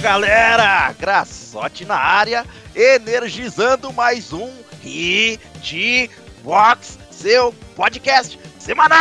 Galera! Graçote na área, energizando mais um Hitbox, seu podcast semanal!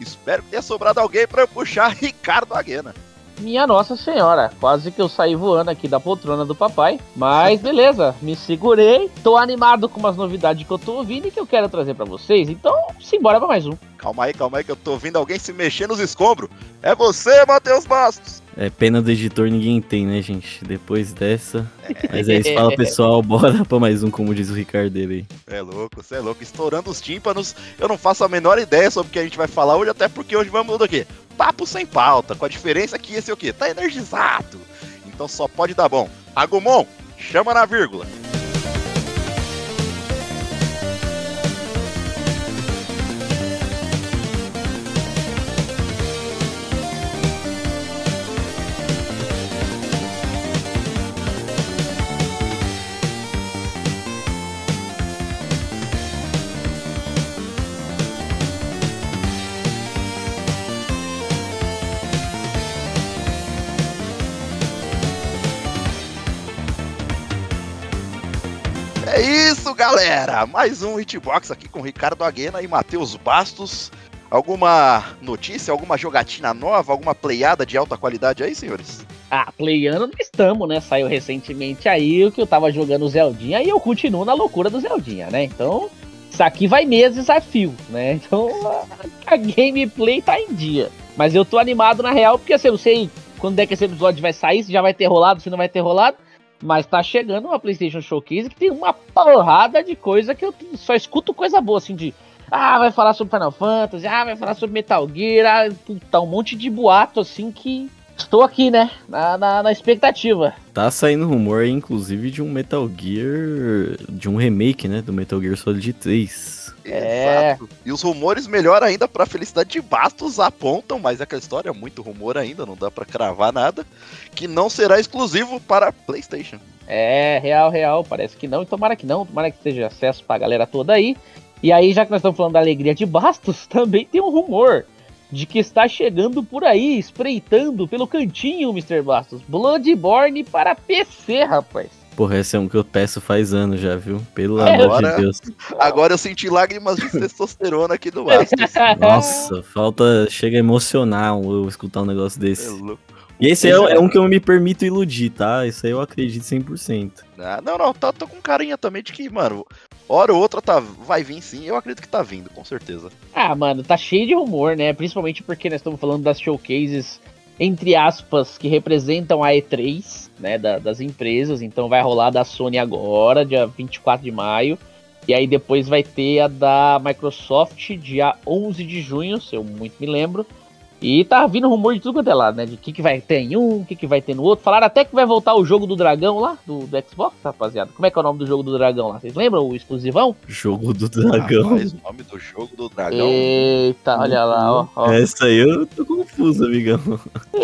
Espero que tenha sobrado alguém para puxar Ricardo Aguena. Minha Nossa Senhora, quase que eu saí voando aqui da poltrona do papai. Mas beleza, me segurei. Tô animado com umas novidades que eu tô ouvindo e que eu quero trazer para vocês. Então, simbora pra mais um. Calma aí, calma aí, que eu tô ouvindo alguém se mexer nos escombros. É você, Matheus Bastos! É pena do editor, ninguém tem, né, gente? Depois dessa. Mas é isso, fala pessoal, bora pra mais um, como diz o Ricardo dele aí. É louco, você é louco. Estourando os tímpanos, eu não faço a menor ideia sobre o que a gente vai falar hoje, até porque hoje vamos do quê? Papo sem pauta, com a diferença que esse é o quê? Tá energizado. Então só pode dar bom. Agumon, chama na vírgula. Isso, galera! Mais um Hitbox aqui com Ricardo Aguena e Matheus Bastos. Alguma notícia, alguma jogatina nova, alguma playada de alta qualidade aí, senhores? Ah, playando não estamos, né? Saiu recentemente aí o que eu tava jogando Zeldinha e eu continuo na loucura do Zeldinha, né? Então, isso aqui vai meses a né? Então, a gameplay tá em dia. Mas eu tô animado na real, porque assim, eu sei quando é que esse episódio vai sair, se já vai ter rolado, se não vai ter rolado. Mas tá chegando uma PlayStation Showcase que tem uma porrada de coisa que eu só escuto coisa boa, assim, de. Ah, vai falar sobre Final Fantasy, ah, vai falar sobre Metal Gear, ah, puta, um monte de boato, assim, que estou aqui, né, na, na, na expectativa. Tá saindo rumor, inclusive, de um Metal Gear, de um remake, né, do Metal Gear Solid 3. É. Exato. E os rumores, melhor ainda, pra felicidade de Bastos, apontam, mas aquela história é muito rumor ainda, não dá pra cravar nada, que não será exclusivo para PlayStation. É, real, real, parece que não, e tomara que não, tomara que esteja acesso pra galera toda aí. E aí, já que nós estamos falando da alegria de Bastos, também tem um rumor de que está chegando por aí, espreitando pelo cantinho, Mr. Bastos, Bloodborne para PC, rapaz. Porra, esse é um que eu peço faz anos já, viu? Pelo É, amor agora- de Deus. Agora eu senti lágrimas de testosterona aqui do Bastos. Nossa, falta. Chega a emocionar eu escutar um negócio É desse. louco. E esse é, é um que eu me permito iludir, tá? Isso aí eu acredito 100%. Ah, não, não, tá, tô com carinha também de que, mano, hora ou outra tá, vai vir sim, eu acredito que tá vindo, com certeza. Ah, mano, tá cheio de rumor, né? Principalmente porque nós estamos falando das showcases, entre aspas, que representam a E3, né? da- das empresas. Então vai rolar da Sony agora, dia 24 de maio. E aí depois vai ter a da Microsoft, dia 11 de junho, se eu muito me lembro. E tá vindo rumor de tudo quanto é lado, né? De o que, que vai ter em um, o que, que vai ter no outro. Falaram até que vai voltar o jogo do dragão lá, do, do Xbox, rapaziada. Como é que é o nome do jogo do dragão lá? Vocês lembram? O exclusivão? Jogo do dragão. Rapaz, o nome do jogo do dragão, Eita, olha lá, ó. ó. Essa aí eu tô confuso, amigão.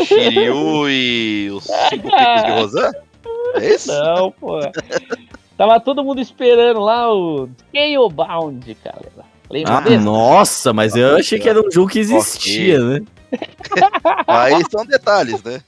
Shiryu e os cinco picos de Rosan? É isso? Não, pô. Tava todo mundo esperando lá o Scalebound, cara. Lembra Ah, desse? nossa, mas eu achei que era um jogo que existia, né? Aí são detalhes, né?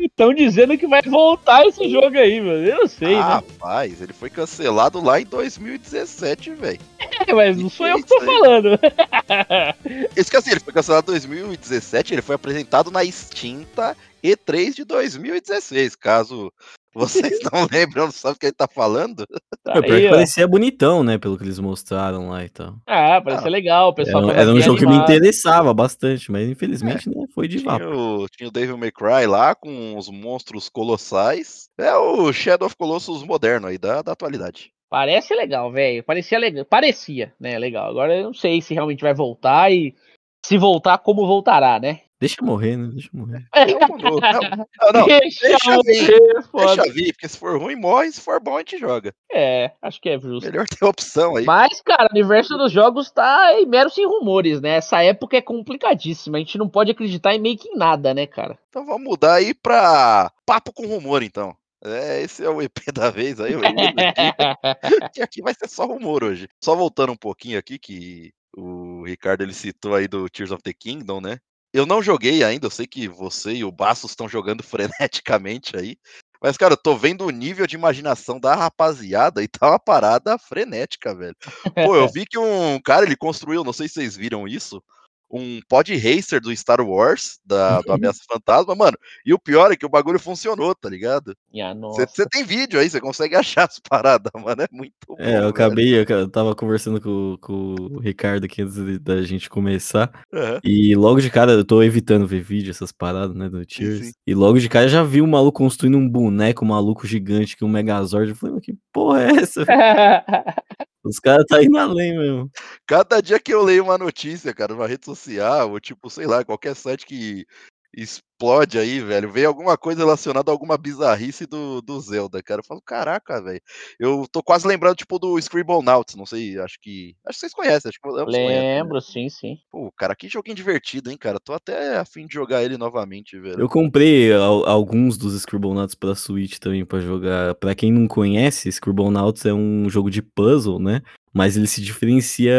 Estão dizendo que vai voltar esse jogo aí, mano. Eu não sei, Ah, né? Rapaz, ele foi cancelado lá em 2017, velho. É, mas não sou eu que tô aí? falando. Esse que assim, ele foi cancelado em 2017, ele foi apresentado na extinta E3 de 2016, caso vocês não lembram, não sabem o que ele tá falando. Pior que Aí, ó. parecia bonitão, né? Pelo que eles mostraram lá e tal. Ah, parece legal. O pessoal Era, tava era um jogo que me animado. interessava bastante, mas infelizmente né, foi de vapo. Tinha o, tinha o Devil May Cry lá, com os monstros colossais. É o Shadow of Colossus moderno aí, da, da atualidade. Parece legal, velho. Parecia legal. Parecia, né? Legal. Agora eu não sei se realmente vai voltar e se voltar, como voltará, né? Deixa morrer, né? Deixa morrer. Não, não, não, deixa, deixa morrer, foda. deixa vir, porque se for ruim, morre, se for bom, a gente joga. É, acho que é justo. Melhor ter opção aí. Mas, cara, o universo dos jogos tá em rumores, né? Essa época é complicadíssima. A gente não pode acreditar em meio que em nada, né, cara? Então vamos mudar aí pra Papo com Rumor, então. É, esse é o EP da vez aí, o EP daqui, que aqui vai ser só rumor hoje. Só voltando um pouquinho aqui, que o Ricardo ele citou aí do Tears of the Kingdom, né? Eu não joguei ainda, eu sei que você e o Bastos estão jogando freneticamente aí. Mas, cara, eu tô vendo o nível de imaginação da rapaziada e tá uma parada frenética, velho. Pô, eu vi que um cara, ele construiu, não sei se vocês viram isso, um pod racer do Star Wars, da, do Ameaça Fantasma, mano. E o pior é que o bagulho funcionou, tá ligado? Você tem vídeo aí, você consegue achar as paradas, mano. É muito bom. É, eu acabei, eu tava conversando com, com o Ricardo aqui antes da gente começar. Uhum. E logo de cara, eu tô evitando ver vídeo, essas paradas, né, do Tears. Sim. E logo de cara já vi um maluco construindo um boneco maluco gigante que um Megazord. Eu falei, que porra é essa? Os caras tá indo além mesmo. Cada dia que eu leio uma notícia, cara, numa rede social, ou tipo, sei lá, qualquer site que explode aí, velho. Vem alguma coisa relacionada a alguma bizarrice do, do Zelda, cara. Eu falo, caraca, velho. Eu tô quase lembrando, tipo, do Scribblenauts, não sei, acho que. Acho que vocês conhecem, acho que Lembro, conhecem, né? sim, sim. Pô, cara, que joguinho divertido, hein, cara. Tô até afim de jogar ele novamente, velho. Eu comprei alguns dos Scribblenauts pra Switch também pra jogar. Pra quem não conhece, Scribblenauts é um jogo de puzzle, né? mas ele se diferencia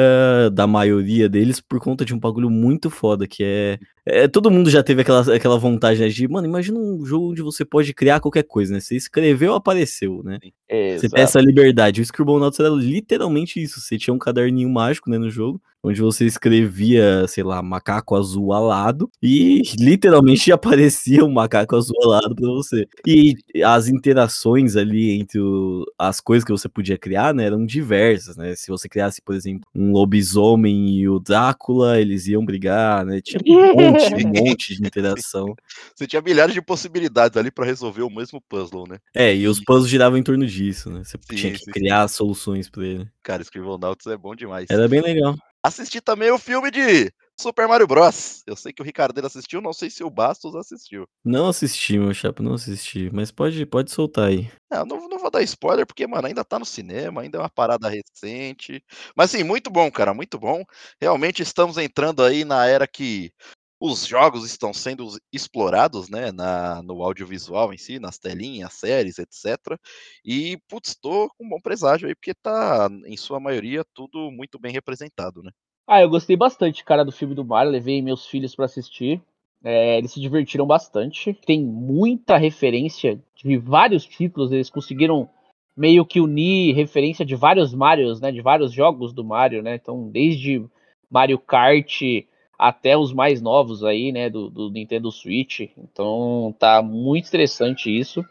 da maioria deles por conta de um bagulho muito foda, que é. É todo mundo já teve aquela, aquela vontade né, de, mano, imagina um jogo onde você pode criar qualquer coisa, né? Você escreveu, apareceu, né? Exato. Você tem essa liberdade. O Scribblenauts era literalmente isso. Você tinha um caderninho mágico, né, no jogo, onde você escrevia, sei lá, macaco azul alado, e literalmente aparecia um macaco azul alado pra você. E as interações ali entre o, as coisas que você podia criar, né, eram diversas, né? Se você criasse, por exemplo, um lobisomem e o Drácula, eles iam brigar, né? Tinha um monte, um monte de interação. Você tinha milhares de possibilidades ali para resolver o mesmo puzzle, né? É, e os puzzles giravam em torno disso, né? Você sim, tinha que sim, criar sim. soluções para ele. Cara, Scribblenauts é bom demais. Era bem legal. Assisti também o filme de Super Mario Bros. Eu sei que o Ricardo assistiu, não sei se o Bastos assistiu. Não assisti, meu chapa, não assisti. Mas pode, pode soltar aí. É, não, não vou dar spoiler, porque, mano, ainda tá no cinema, ainda é uma parada recente. Mas sim, muito bom, cara, muito bom. Realmente estamos entrando aí na era que os jogos estão sendo explorados, né, na, no audiovisual em si, nas telinhas, séries, etc. E, putz, tô com um bom presságio aí, porque tá, em sua maioria, tudo muito bem representado, né? Ah, eu gostei bastante, cara, do filme do Mario, levei meus filhos para assistir. É, eles se divertiram bastante. Tem muita referência de vários títulos, eles conseguiram meio que unir referência de vários Marios, né, de vários jogos do Mario, né? Então, desde Mario Kart até os mais novos aí, né, do, do, Nintendo Switch. Então tá muito interessante isso.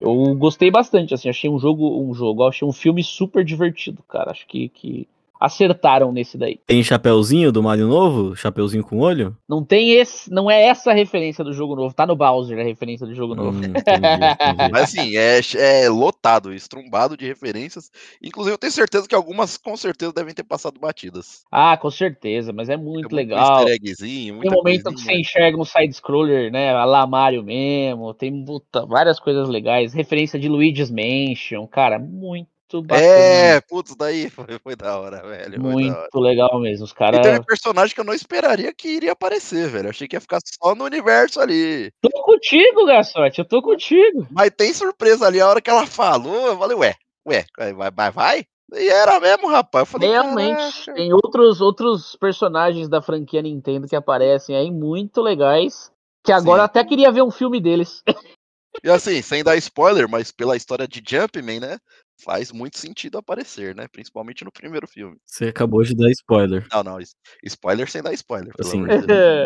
Eu gostei bastante, assim, achei um jogo, um jogo, achei um filme super divertido, cara. Acho que, que acertaram nesse daí. Tem chapeuzinho do Mario novo? Chapeuzinho com olho? Não tem esse, não é essa a referência do jogo novo, tá no Bowser a referência do jogo novo. Hum, entendi, entendi. Mas assim, é, é lotado, estrumbado de referências. Inclusive eu tenho certeza que algumas com certeza devem ter passado batidas. Ah, com certeza, mas é muito tem legal. Tem momento que você enxerga um side-scroller, né, a lá Mario mesmo, tem puta, várias coisas legais, referência de Luigi's Mansion, cara, muito muito bacana. É, putz, daí foi, foi da hora, velho. Muito hora. legal mesmo. Os caras. E tem um personagem que eu não esperaria que iria aparecer, velho. Eu achei que ia ficar só no universo ali. Tô contigo, Gassote, eu tô contigo. Mas tem surpresa ali, a hora que ela falou, eu falei, ué, ué, vai, vai, vai? E era mesmo, rapaz. Eu falei, Realmente, Caraca. tem outros, outros personagens da franquia Nintendo que aparecem aí muito legais. Que agora Sim. até queria ver um filme deles. E assim, sem dar spoiler, mas pela história de Jumpman, né? Faz muito sentido aparecer, né? Principalmente no primeiro filme. Você acabou de dar spoiler. Não, não, spoiler sem dar spoiler. Assim,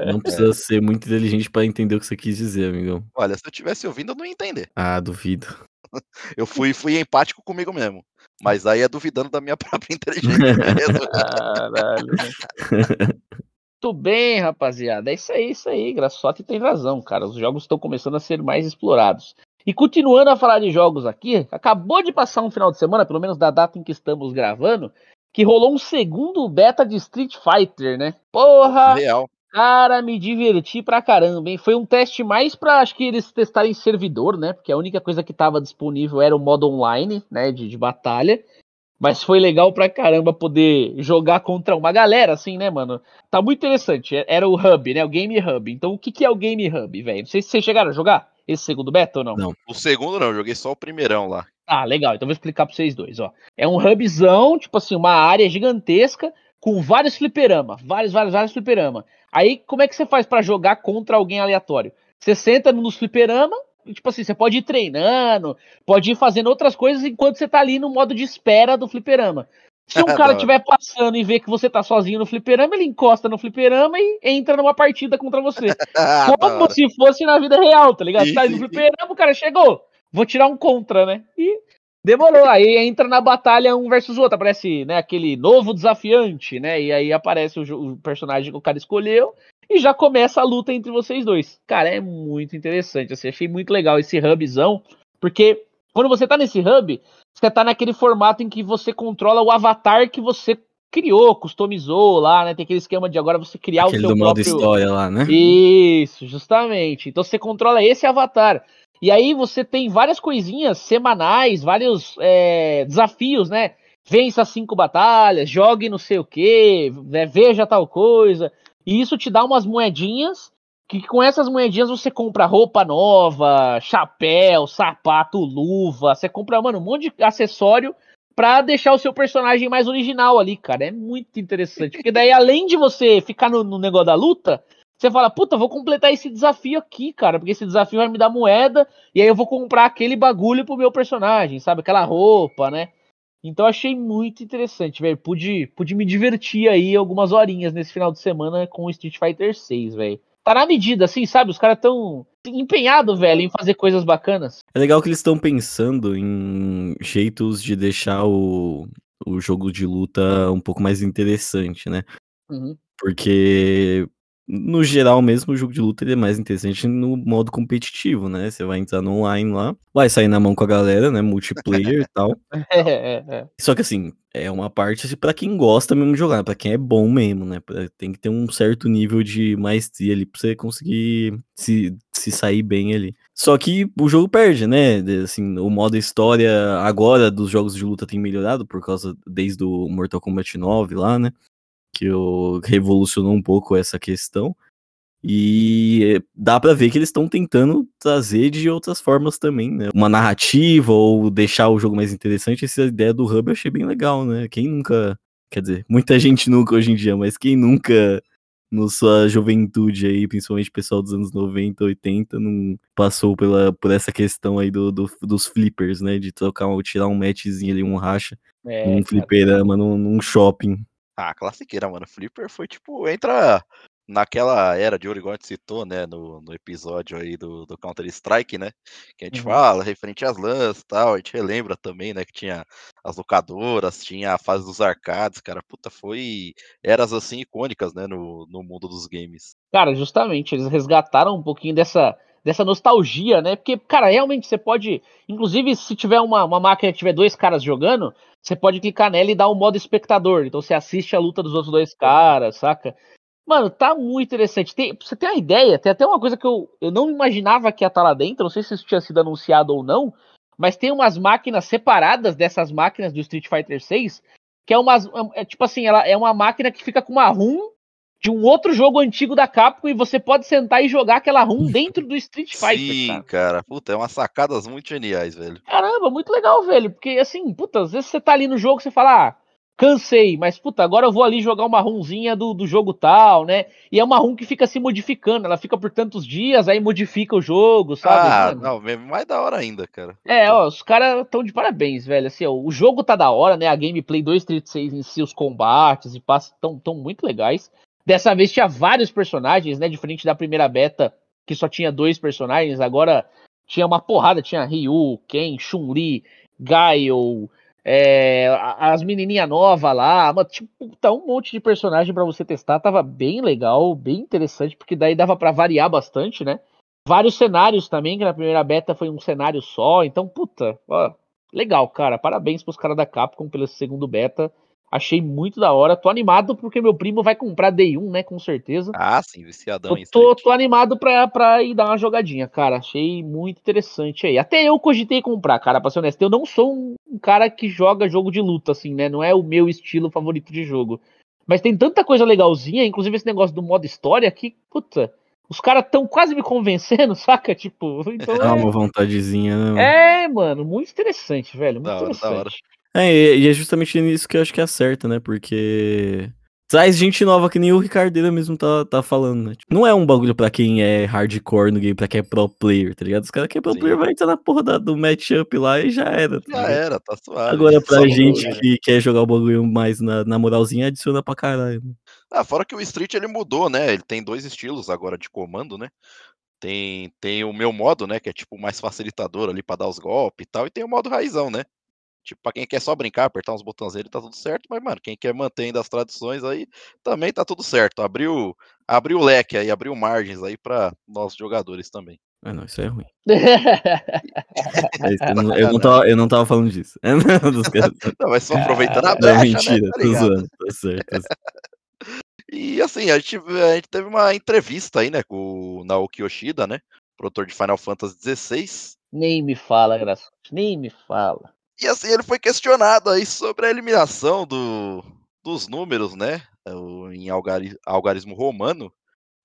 não precisa é. ser muito inteligente para entender o que você quis dizer, amigão. Olha, se eu tivesse ouvindo, eu não ia entender. Ah, duvido. eu fui, fui empático comigo mesmo. Mas aí é duvidando da minha própria inteligência mesmo. Caralho. Muito bem, rapaziada. É isso aí, isso aí. Graçote tem razão, cara. Os jogos estão começando a ser mais explorados. E continuando a falar de jogos aqui, acabou de passar um final de semana, pelo menos da data em que estamos gravando, que rolou um segundo beta de Street Fighter, né? Porra! Real. Cara, me diverti pra caramba, hein? Foi um teste mais pra, acho que eles testarem servidor, né? Porque a única coisa que tava disponível era o modo online, né? De, de batalha. Mas foi legal pra caramba poder jogar contra uma galera, assim, né, mano? Tá muito interessante. Era o Hub, né? O Game Hub. Então, o que, que é o Game Hub, velho? Não sei se vocês chegaram a jogar esse segundo beta ou não? Não. O segundo não, eu joguei só o primeirão lá. Ah, legal. Então vou explicar pra vocês dois, ó. É um hubzão, tipo assim, uma área gigantesca, com vários fliperama, vários, vários, vários fliperama. Aí, como é que você faz para jogar contra alguém aleatório? Você senta nos fliperama, e, tipo assim, você pode ir treinando, pode ir fazendo outras coisas enquanto você tá ali no modo de espera do fliperama. Se um cara estiver passando e ver que você tá sozinho no fliperama, ele encosta no fliperama e entra numa partida contra você. Como se fosse na vida real, tá ligado? Você tá aí no fliperama, o cara chegou. Vou tirar um contra, né? E demorou. Aí entra na batalha um versus outro. Aparece, né, aquele novo desafiante, né? E aí aparece o, o personagem que o cara escolheu e já começa a luta entre vocês dois. Cara, é muito interessante. Assim, achei muito legal esse hubzão, porque quando você tá nesse hub, você tá naquele formato em que você controla o avatar que você criou, customizou lá, né? Tem aquele esquema de agora você criar Aquele o seu do modo próprio... história lá, né? Isso, justamente. Então você controla esse avatar. E aí você tem várias coisinhas semanais, vários é, desafios, né? Vença cinco batalhas, jogue não sei o que, veja tal coisa. E isso te dá umas moedinhas, que com essas moedinhas você compra roupa nova, chapéu, sapato, luva. Você compra, mano, um monte de acessório pra deixar o seu personagem mais original ali, cara. É muito interessante. Porque daí, além de você ficar no, no negócio da luta, você fala, puta, vou completar esse desafio aqui, cara, porque esse desafio vai me dar moeda, e aí eu vou comprar aquele bagulho pro meu personagem, sabe? Aquela roupa, né? Então achei muito interessante, velho. Pude, pude me divertir aí algumas horinhas nesse final de semana com Street Fighter 6, velho. Tá na medida, assim, sabe? Os caras tão empenhados, velho, em fazer coisas bacanas. É legal que eles estão pensando em jeitos de deixar o, o jogo de luta um pouco mais interessante, né? Uhum. Porque, no geral mesmo, o jogo de luta ele é mais interessante no modo competitivo, né? Você vai entrar no online lá, vai sair na mão com a galera, né? Multiplayer e tal. É, é, é. Só que assim, é uma parte assim, pra quem gosta mesmo de jogar, pra quem é bom mesmo, né? Tem que ter um certo nível de maestria ali pra você conseguir se, se sair bem ali. Só que o jogo perde, né? Assim, o modo história agora dos jogos de luta tem melhorado por causa desde o Mortal Kombat 9 lá, né? Que o, revolucionou um pouco essa questão. E dá pra ver que eles estão tentando trazer de outras formas também, né? Uma narrativa ou deixar o jogo mais interessante. Essa ideia do hub eu achei bem legal, né? Quem nunca. Quer dizer, muita gente nunca hoje em dia, mas quem nunca, na sua juventude aí, principalmente o pessoal dos anos 90, 80, não passou pela, por essa questão aí do, do- dos flippers, né? De trocar, tirar um matchzinho ali, um racha, É, num fliperama, num, num shopping. Ah, classiqueira, mano. Flipper foi tipo, entra naquela era de ouro, igual a gente citou, né, no, no episódio aí do, do Counter-Strike, né, que a gente Uhum. fala referente às lãs e tal, a gente relembra também, né, que tinha as locadoras, tinha a fase dos arcades, cara, puta, foi eras assim icônicas, né, no, no mundo dos games. Cara, justamente, eles resgataram um pouquinho dessa, dessa nostalgia, né? Porque, cara, realmente você pode. Inclusive, se tiver uma, uma máquina que tiver dois caras jogando, você pode clicar nela e dar o modo espectador. Então você assiste a luta dos outros dois caras, saca? Mano, tá muito interessante. Tem, pra você ter uma ideia, tem até uma coisa que eu, eu não imaginava que ia estar lá dentro, não sei se isso tinha sido anunciado ou não, mas tem umas máquinas separadas dessas máquinas do Street Fighter 6, que é umas. É, tipo assim, ela é uma máquina que fica com uma ROM de um outro jogo antigo da Capcom e você pode sentar e jogar aquela ROM dentro do Street Fighter, Sim, cara. cara, puta, é umas sacadas muito geniais, velho. Caramba, muito legal, velho. Porque assim, puta, às vezes você tá ali no jogo e você fala, ah, cansei, mas puta, agora eu vou ali jogar uma runzinha do, do jogo tal, né? E é uma run que fica se modificando, ela fica por tantos dias, aí modifica o jogo, sabe? Ah, Mano, não, mesmo mais da hora ainda, cara. É, ó, os caras estão de parabéns, velho. Assim, ó, o jogo tá da hora, né? A gameplay do Street 6 em si, os combates e passos tão, tão muito legais. Dessa vez tinha vários personagens, né? Diferente da primeira beta, que só tinha dois personagens, agora tinha uma porrada, tinha Ryu, Ken, Chun-Li, Gaio, é, as menininhas novas lá, tipo, tá um monte de personagem pra você testar, tava bem legal, bem interessante, porque daí dava pra variar bastante, né? Vários cenários também, que na primeira beta foi um cenário só, então, puta, ó, legal, cara, parabéns pros caras da Capcom pelo segundo beta, achei muito da hora, tô animado porque meu primo vai comprar Day 1, né, com certeza. Ah, sim, viciadão Eu tô, tô animado pra, pra ir dar uma jogadinha, cara. Achei muito interessante aí. Até eu cogitei comprar, cara, pra ser honesto. Eu não sou um, cara que joga jogo de luta, assim, né? Não é o meu estilo favorito de jogo. Mas tem tanta coisa legalzinha, inclusive esse negócio do modo história, que, puta, os caras tão quase me convencendo, saca? Tipo, então Dá é, uma vontadezinha, né? mano? é, mano, muito interessante, velho. Muito Da hora, da hora. É, e é justamente nisso que eu acho que acerta, né? Porque Traz gente nova, que nem o Ricardeira mesmo tá, tá falando, né? Tipo, não é um bagulho pra quem é hardcore no game, pra quem é pro player, tá ligado? Os caras que é pro Sim. player vai entrar na porra da- do matchup lá e já era. tá Já ligado? era, tá suave. Agora, pra Só gente que quer jogar o bagulho mais na, na moralzinha, adiciona pra caralho. né? Ah, fora que o Street ele mudou, né? Ele tem dois estilos agora de comando, né? Tem, tem o meu modo, né? Que é tipo mais facilitador ali pra dar os golpes e tal. E tem o modo raizão, né? Tipo, pra quem quer só brincar, apertar uns botãozinhos, tá tudo certo. Mas, mano, quem quer manter ainda as tradições aí, também tá tudo certo. Abriu, abriu o leque aí, abriu margens aí pra nossos jogadores também. Ah, não, isso é ruim. É isso, eu, não, eu, não tava, eu não tava falando disso. Dos caras- Não, mas só aproveitando a Não, brecha, mentira, né? Tá tô zoando, tá certo. tá certo. E assim, a gente, a gente teve uma entrevista aí, né, com o Naoki Yoshida, né? Produtor de Final Fantasy XVI. Nem me fala, Graçote, nem me fala. E assim, ele foi questionado aí sobre a eliminação do, dos números, né? o- Em algari- algarismo romano.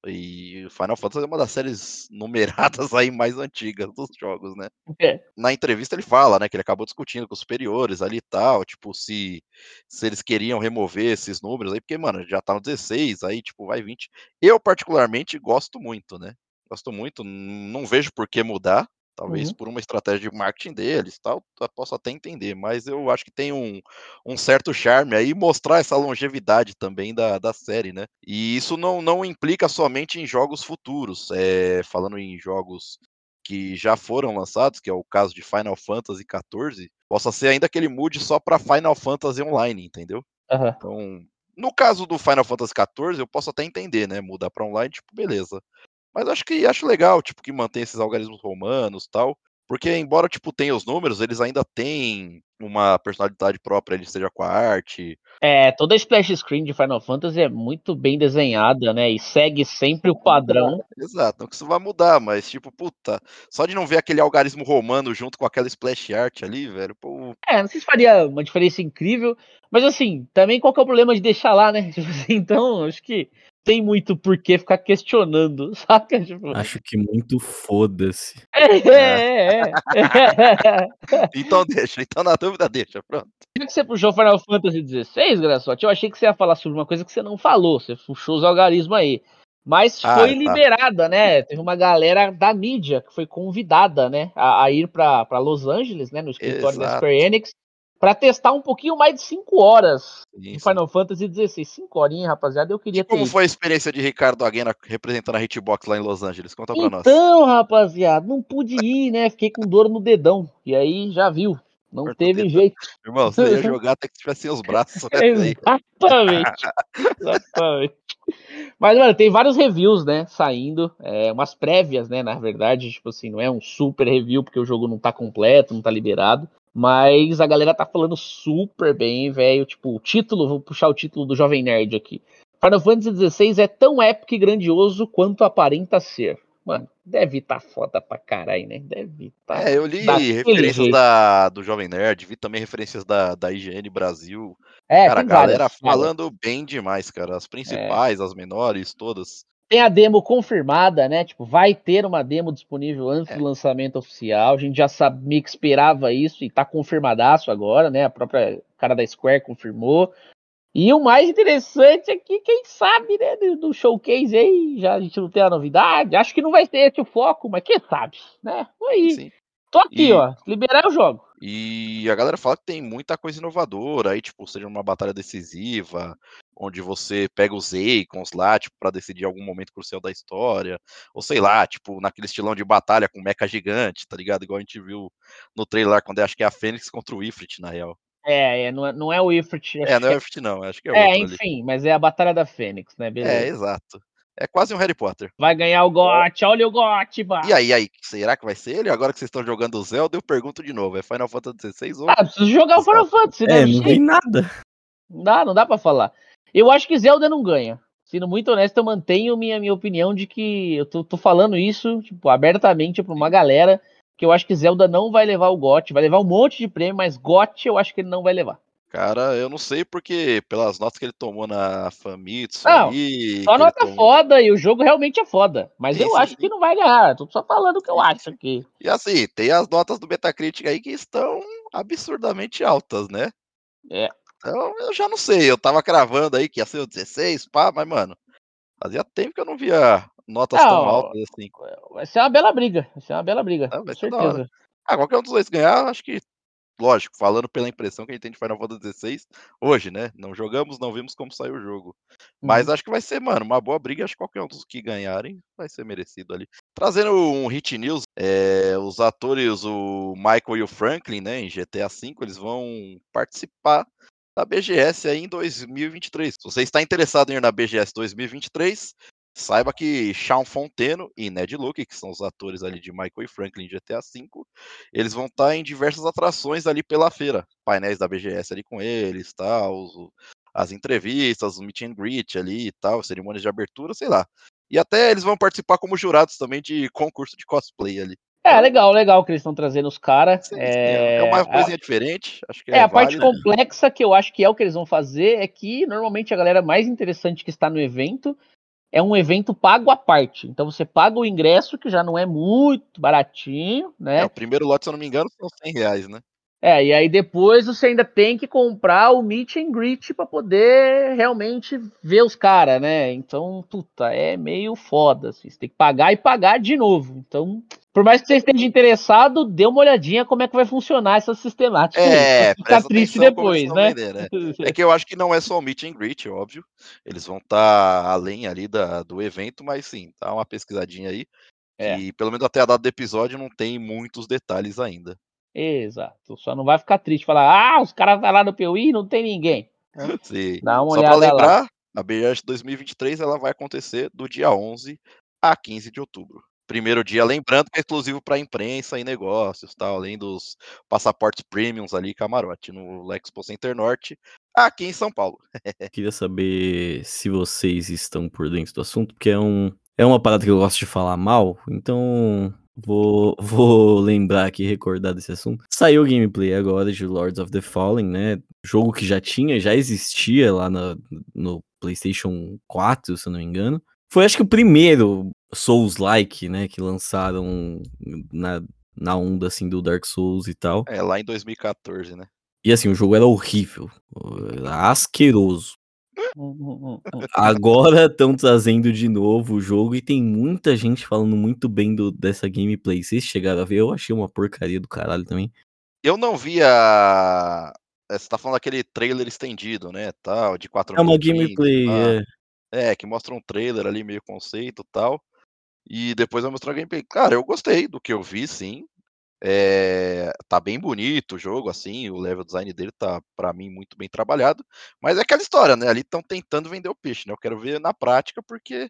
E o Final Fantasy é uma das séries numeradas aí mais antigas dos jogos, né? É. Na entrevista ele fala, né, que ele acabou discutindo com os superiores ali e tal, tipo, se, se eles queriam remover esses números aí, porque, mano, já tá no 16, aí, tipo, vai 20. Eu, particularmente, gosto muito, né? Gosto muito, não vejo por que mudar. Talvez Uhum. por uma estratégia de marketing deles, tal, eu posso até entender, mas eu acho que tem um, um certo charme aí mostrar essa longevidade também da, da série, né? E isso não, não implica somente em jogos futuros, é, falando em jogos que já foram lançados, que é o caso de Final Fantasy XIV, possa ser ainda que ele mude só para Final Fantasy Online, entendeu? Aham. Então, no caso do Final Fantasy XIV, eu posso até entender, né? Mudar para online, tipo, beleza. Mas acho que acho legal, tipo, que mantém esses algarismos romanos tal. Porque, embora, tipo, tenha os números, eles ainda têm uma personalidade própria, ele seja com a arte. É, toda a splash screen de Final Fantasy é muito bem desenhada, né? E segue sempre o padrão. Exato, não que isso vai mudar, mas, tipo, puta, só de não ver aquele algarismo romano junto com aquela splash art ali, velho, pô, É, não sei se faria uma diferença incrível, mas assim, também qual que é o problema de deixar lá, né? Tipo assim, então, acho que tem muito por que ficar questionando, saca? Tipo, Acho que muito foda-se. é, é, é. então deixa, então na dúvida deixa, pronto. Já que você puxou Final Fantasy XVI, Graçote, eu achei que você ia falar sobre uma coisa que você não falou. Você puxou os algarismos aí. Mas Ah, foi tá. liberada, né? Teve uma galera da mídia que foi convidada, né? A, a ir pra pra Los Angeles, né? No escritório da Exato. Square Enix, pra testar um pouquinho mais de 5 horas Sim, de. Final Fantasy XVI. 5 horinhas, rapaziada, eu queria ter Como foi a experiência de Ricardo Aguena representando a Hitbox lá em Los Angeles? Conta pra nós. Então, rapaziada, não pude ir, né? Fiquei com dor no dedão. E aí já viu. Não Corta teve jeito. Irmão, você ia jogar até que tivesse os braços. Né. Exatamente. Exatamente. Mas, mano, tem vários reviews, né, saindo, é, umas prévias, né, na verdade, tipo assim, não é um super review porque o jogo não tá completo, não tá liberado, mas a galera tá falando super bem, velho, tipo, o título, vou puxar o título do Jovem Nerd aqui. Final Fantasy XVI é tão épico e grandioso quanto aparenta ser. Mano, deve tá foda pra caralho, né? Deve tá. É, eu li referências jeito. da, do Jovem Nerd, vi também referências da, da IGN Brasil. É, cara, a galera várias, falando bem demais, cara. As principais, as menores, todas. Tem a demo confirmada, né? Tipo, vai ter uma demo disponível antes É. do lançamento oficial. A gente já sabia que esperava isso e tá confirmadaço agora, né? A própria cara da Square confirmou. E o mais interessante é que, quem sabe, né, do, showcase aí, já a gente não tem a novidade. Acho que não vai ser esse o foco, mas quem sabe, né? Aí, Sim. tô aqui, E- ó. Liberar o jogo. E a galera fala que tem muita coisa inovadora aí, tipo, seja uma batalha decisiva, onde você pega os Icons lá, tipo, pra decidir algum momento crucial da história, ou sei lá, tipo, naquele estilão de batalha com mecha gigante, tá ligado? Igual a gente viu no trailer quando é, acho que é a Fênix contra o Ifrit, na real. É, é, não, é não é o Ifrit. É, não é o Ifrit não, acho que é é, outro ali. enfim, mas é a Batalha da Fênix, né? Beleza. É, exato. É quase um Harry Potter. Vai ganhar o GOT, olha o GOT, bah. E aí, aí, será que vai ser ele? Agora que vocês estão jogando o Zelda, eu pergunto de novo, é Final Fantasy XVI ou... Ah, preciso jogar o Final Fantasy, né? É, não vi nada. Não dá, não dá pra falar. Eu acho que Zelda não ganha. Sendo muito honesto, eu mantenho minha, minha opinião de que eu tô, tô falando isso, tipo, abertamente pra uma galera, que eu acho que Zelda não vai levar o GOT, vai levar um monte de prêmio, mas GOT eu acho que ele não vai levar. Cara, eu não sei porque, pelas notas que ele tomou na Famitsu Não, ali... Só nota tomou- foda e o jogo realmente é foda. Mas eu acho que não vai ganhar. Tô só falando o que eu acho aqui. E assim, tem as notas do Metacritic aí que estão absurdamente altas, né? É. então eu já não sei. Eu tava cravando aí que ia ser o 16, pá, mas, mano, fazia tempo que eu não via notas Não, tão altas assim. Vai ser uma bela briga. Vai ser uma bela briga. Ah, com certeza. Ah, qualquer um dos dois ganhar, acho que, lógico, falando pela impressão que a gente tem de Final Fantasy 16, hoje, né? Não jogamos, não vimos como saiu o jogo. Mas Uhum. acho que vai ser, mano, uma boa briga. Acho que qualquer um dos que ganharem vai ser merecido ali. Trazendo um hit news, é, os atores, o Michael e o Franklin, né, em GTA V, eles vão participar da BGS aí em 2023. Se você está interessado em ir na BGS 2023, saiba que Sean Fonteno e Ned Luke, que são os atores ali de Michael e Franklin em GTA V, eles vão estar em diversas atrações ali pela feira. Painéis da BGS ali com eles, tal, os- as entrevistas, o meet and greet ali e tal, cerimônias de abertura, sei lá. E até eles vão participar como jurados também de concurso de cosplay ali. É, legal, legal que eles estão trazendo os caras. Sim, é, é uma coisinha diferente, acho que é, É, a parte complexa que eu acho que é o que eles vão fazer é que normalmente a galera mais interessante que está no evento é um evento pago à parte. Então você paga o ingresso, que já não é muito baratinho, É, né? o primeiro lote, se eu não me engano, são 100 reais, né? É, e aí depois você ainda tem que comprar o meet and greet pra poder realmente ver os caras, né? Então, puta, é meio foda, assim. Você tem que pagar e pagar de novo. Então, por mais que você esteja interessado, dê uma olhadinha como é que vai funcionar essa sistemática É, ficar presta triste depois, né? vendendo, é. É que eu acho que não é só o meet and greet, óbvio. Eles vão estar além ali da, do evento, mas sim, dá uma pesquisadinha aí. É. Que pelo menos até a data do episódio não tem muitos detalhes ainda. Exato. Só não vai ficar triste falar, ah, os caras tá lá no PUI e não tem ninguém. Sim. Dá uma Só pra olhada lá. lembrar, a BGS 2023 ela vai acontecer do dia 11 a 15 de outubro. Primeiro dia, lembrando que é exclusivo para imprensa e negócios, tal, além dos passaportes premiums ali, camarote, no Lexpo Center Norte, aqui em São Paulo. Queria saber se vocês estão por dentro do assunto, porque é, um, é uma parada que eu gosto de falar mal, então vou, vou lembrar aqui, recordar desse assunto. Saiu o gameplay agora de Lords of the Fallen, né? Jogo que já tinha, já existia lá na- no PlayStation 4, se eu não me engano. Foi acho que o primeiro Souls-like, né, que lançaram na, na onda assim do Dark Souls e tal. É, lá em 2014, né? E assim, o jogo era horrível, era asqueroso. Hum, hum, hum. Agora estão trazendo de novo o jogo e tem muita gente falando muito bem do, dessa gameplay. Vocês chegaram a ver? Eu achei uma porcaria do caralho também. Eu não vi a. é, Você tá falando daquele trailer estendido, né? Tal, de 4 É uma gameplay, tá? é. É, que mostra um trailer ali, meio conceito e tal. E depois vai mostrar a gameplay. Cara, eu gostei do que eu vi, sim. É, tá bem bonito o jogo, assim, o level design dele tá, pra mim, muito bem trabalhado. Mas é aquela história, né? Ali estão tentando vender o peixe, né? Eu quero ver na prática, porque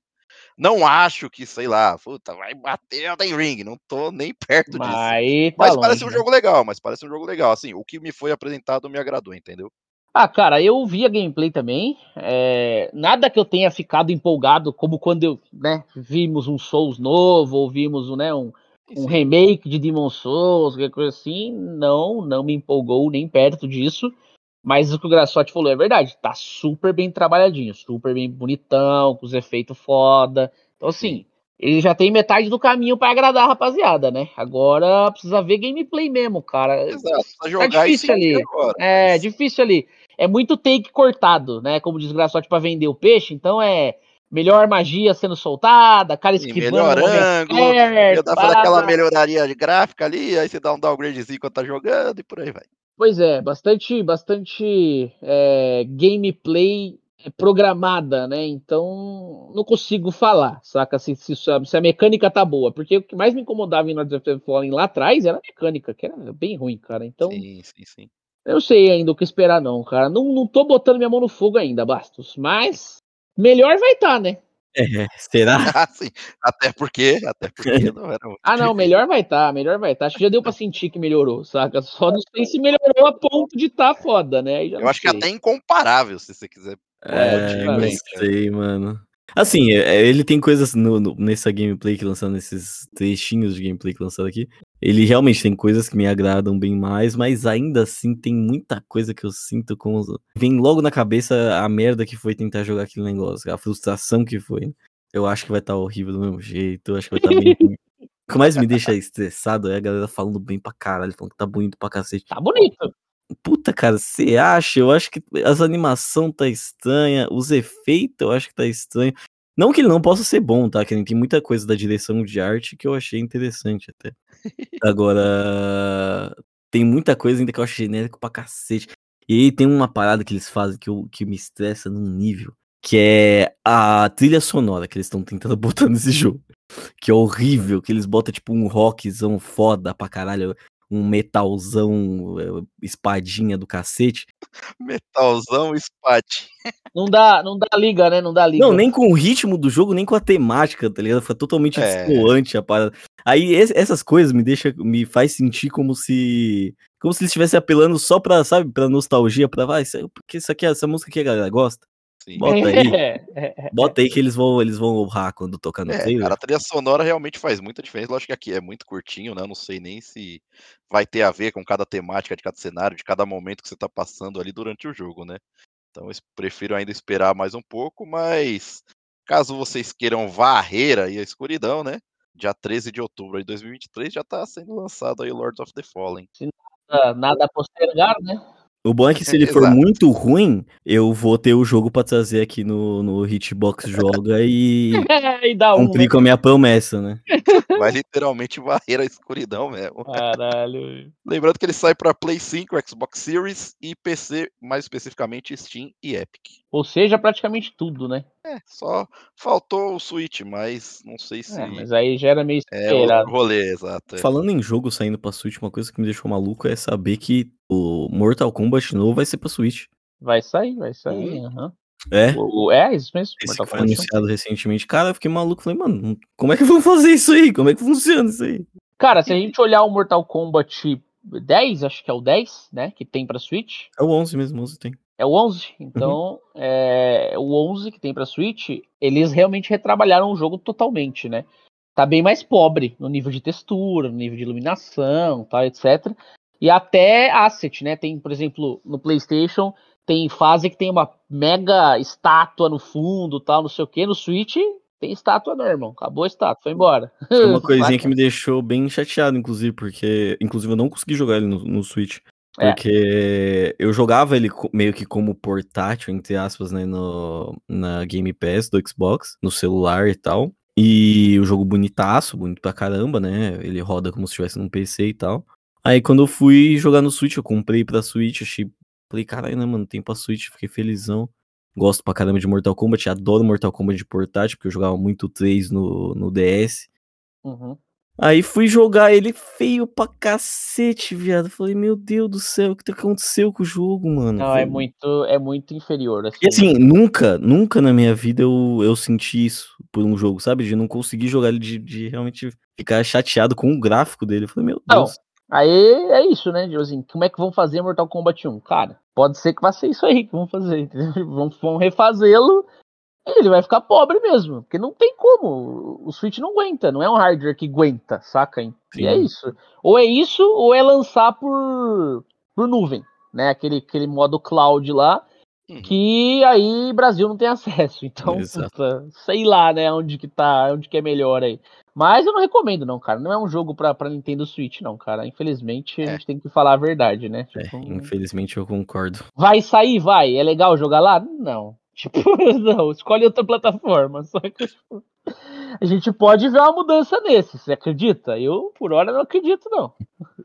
não acho que, sei lá, puta, vai bater Elden Ring. Não tô nem perto disso. Mas tá Mas longe, parece um né? jogo legal, mas parece um jogo legal. Assim, o que me foi apresentado me agradou, entendeu? Ah, cara, eu vi a gameplay também. é, nada que eu tenha ficado empolgado, como quando eu, né, vimos um Souls novo, ou vimos né, um, um remake de Demon Souls, qualquer coisa assim. Não, não me empolgou nem perto disso. Mas o que o Graçote falou é verdade. Tá super bem trabalhadinho, super bem bonitão, com os efeitos foda. Então, assim, ele já tem metade do caminho pra agradar a rapaziada, né? Agora precisa ver gameplay mesmo, cara. Exato, Tá jogar difícil ali. agora. É, difícil ali. É muito take cortado, né? Como diz o Graçote pra vender o peixe. Então é melhor magia sendo soltada, cara esquivando. melhor ângulo, Eu dá pá, aquela melhoraria de gráfica ali, aí você dá um downgradezinho quando tá jogando e por aí vai. Pois é, bastante, bastante é, gameplay programada, né? Então não consigo falar, saca? Se, se, se a mecânica tá boa. Porque o que mais me incomodava em Lords of the Fallen lá atrás era a mecânica, que era bem ruim, cara. Então Sim, sim, sim. eu não sei ainda o que esperar, não, cara. Não, não tô botando minha mão no fogo ainda, Bastos. Mas melhor vai estar, né? É, será? Ah, sim. Até porque, até porque não era muito Ah, não, melhor vai estar, melhor vai estar. Acho que já deu pra sentir que melhorou, saca? Só não sei se melhorou a ponto de tá foda, né? Eu não acho que sei. até incomparável, se você quiser. É, não bem, sei, mano. Assim, é- é, ele tem coisas no, no- nessa gameplay que lançaram, nesses trechinhos de gameplay que lançaram aqui. Ele realmente tem coisas que me agradam bem mais, mas ainda assim tem muita coisa que eu sinto como. Vem logo na cabeça a merda que foi tentar jogar aquele negócio, a frustração que foi. Eu acho que vai estar horrível do mesmo jeito, eu acho que vai estar bem ruim. O que mais me deixa estressado é a galera falando bem pra caralho, falando que tá bonito pra cacete. Tá bonito. puta, cara, você acha? Eu acho que as animação tá estranha, os efeitos eu acho que tá estranho. Não que ele não possa ser bom, tá? Que tem muita coisa da direção de arte que eu achei interessante até. Agora, tem muita coisa ainda que eu acho genérico pra cacete. E aí tem uma parada que eles fazem que, eu, que me estressa num nível, que é a trilha sonora que eles estão tentando botar nesse jogo. Que é horrível, que eles botam tipo um rockzão foda pra caralho, um metalzão, eh, espadinha do cacete. Metalzão espadinha. Não dá, não dá liga, né? Não dá liga. Não, nem com o ritmo do jogo, nem com a temática, tá ligado? Foi totalmente É. destoante a parada. Aí es- essas coisas me deixa, me faz sentir como se como se eles estivessem apelando só pra, sabe, pra nostalgia, pra vai, isso aí- porque isso aqui, essa música aqui a galera gosta. Sim. Bota aí. Bota aí que eles vão, eles vão honrar quando tocar no É, trailer. cara, a trilha sonora realmente faz muita diferença. Lógico que aqui é muito curtinho, né? Eu não sei nem se vai ter a ver com cada temática de cada cenário, de cada momento que você tá passando ali durante o jogo, né? Então eu prefiro ainda esperar mais um pouco, mas caso vocês queiram varrer aí a escuridão, né? Dia 13 de outubro de 2023 já tá sendo lançado aí o Lords of the Fallen. nada, nada a postergar, né? O bom é que se ele for Exato. muito ruim, eu vou ter o jogo pra trazer aqui no, no Hitbox Joga e e dá um. cumprir com a minha promessa, né? Vai literalmente varrer a escuridão mesmo. Caralho. Lembrando que ele sai para Play 5, Xbox Series e PC, mais especificamente Steam e Epic. Ou seja, praticamente tudo, né? É, só faltou o Switch, mas não sei se É, mas aí já era meio é esperado. rolê, exato. é. Falando em jogo saindo pra Switch, uma coisa que me deixou maluco é saber que o Mortal Kombat novo vai ser pra Switch. Vai sair, vai sair. aham. É? O- o- É, isso mesmo. Esse Mortal foi Kombat. anunciado recentemente. Cara, eu fiquei maluco. Falei, mano, como é que vão fazer isso aí? Como é que funciona isso aí? Cara, se a gente olhar o Mortal Kombat 10, acho que é o 10, né? Que tem pra Switch. É o 11 mesmo, 11 tem. É o 11. Então, é, o 11 que tem pra Switch, eles realmente retrabalharam o jogo totalmente, né? Tá bem mais pobre no nível de textura, no nível de iluminação, tá, etc. E até asset, né? Tem, por exemplo, no PlayStation, tem fase que tem uma mega estátua no fundo, tal, não sei o que. No Switch, tem estátua não, irmão. Acabou a estátua, foi embora. Foi uma coisinha que me deixou bem chateado, inclusive, porque. Inclusive, eu não consegui jogar ele no, no Switch. É. Porque eu jogava ele meio que como portátil, entre aspas, né, no, na Game Pass do Xbox, no celular e tal. E o jogo bonitaço, bonito pra caramba, né? Ele roda como se estivesse num PC e tal. Aí quando eu fui jogar no Switch, eu comprei pra Switch, achei. Falei, caralho, né, mano? Tem pra Switch, fiquei felizão. Gosto pra caramba de Mortal Kombat, adoro Mortal Kombat de portátil, porque eu jogava muito 3 no, no DS. Uhum. Aí fui jogar ele feio pra cacete, viado. Falei, meu Deus do céu, o que aconteceu com o jogo, mano? Não, é muito, é muito inferior. Assim. E assim, nunca, nunca na minha vida eu, eu senti isso por um jogo, sabe? De não conseguir jogar ele, de, de realmente ficar chateado com o gráfico dele. Falei, meu. Deus. Aí é isso, né, tipo assim, como é que vão fazer Mortal Kombat 1? Cara, pode ser que vai ser isso aí que vão fazer, entendeu? Vão, vão refazê-lo e ele vai ficar pobre mesmo, porque não tem como, o Switch não aguenta, não é um hardware que aguenta, saca? E Sim. é isso. Ou é isso, ou é lançar por, por nuvem, né, aquele, aquele modo cloud lá, Uhum. que aí Brasil não tem acesso, então, puta, sei lá, né, onde que tá, onde que é melhor aí. Mas eu não recomendo, não, cara. Não é um jogo pra, pra Nintendo Switch, não, cara. Infelizmente, a É. gente tem que falar a verdade, né? É, Tipo, infelizmente eu concordo. vai sair, vai. É legal jogar lá? Não. Tipo, não. Escolhe outra plataforma. Só que, tipo, a gente pode ver uma mudança nesse. Você acredita? Eu, por hora, não acredito, não.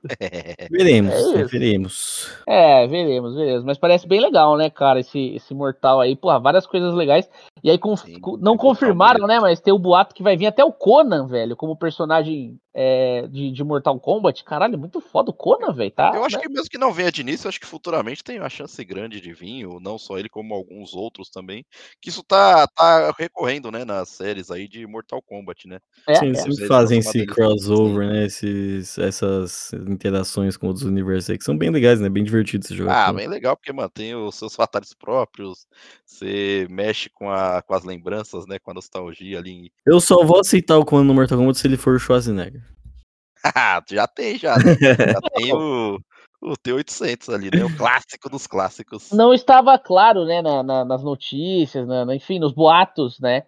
Veremos, É né, isso. veremos. É, veremos, veremos. Mas parece bem legal, né, cara? Esse, esse Mortal aí. Porra, várias coisas legais. E aí, conf- Sim, é não confirmaram, né? Mas tem o boato que vai vir até o Conan, velho, como personagem é, de, de Mortal Kombat. Caralho, muito foda o Conan, velho. Tá, Eu acho né? que mesmo que não venha de início, eu acho que futuramente tem uma chance grande de vir, ou não só ele, como alguns outros também. Que isso tá, tá recorrendo, né, nas séries aí de Mortal Kombat, né? É, Sim, é. eles sempre Eles fazem esse crossover, né? Esses, essas interações com outros universos aí, que são bem legais, né? Bem divertido se jogar. Ah, bem legal, porque mantém os seus fatales próprios, você mexe com, a, com as lembranças, né, com a nostalgia ali. Eu só vou aceitar o Conan no Mortal Kombat se ele for o Schwarzenegger. Já tem, já. né? Já tem o, o T-800 ali, né? O clássico dos clássicos. Não estava claro, né, na- na- nas notícias, na- na- enfim, nos boatos, né?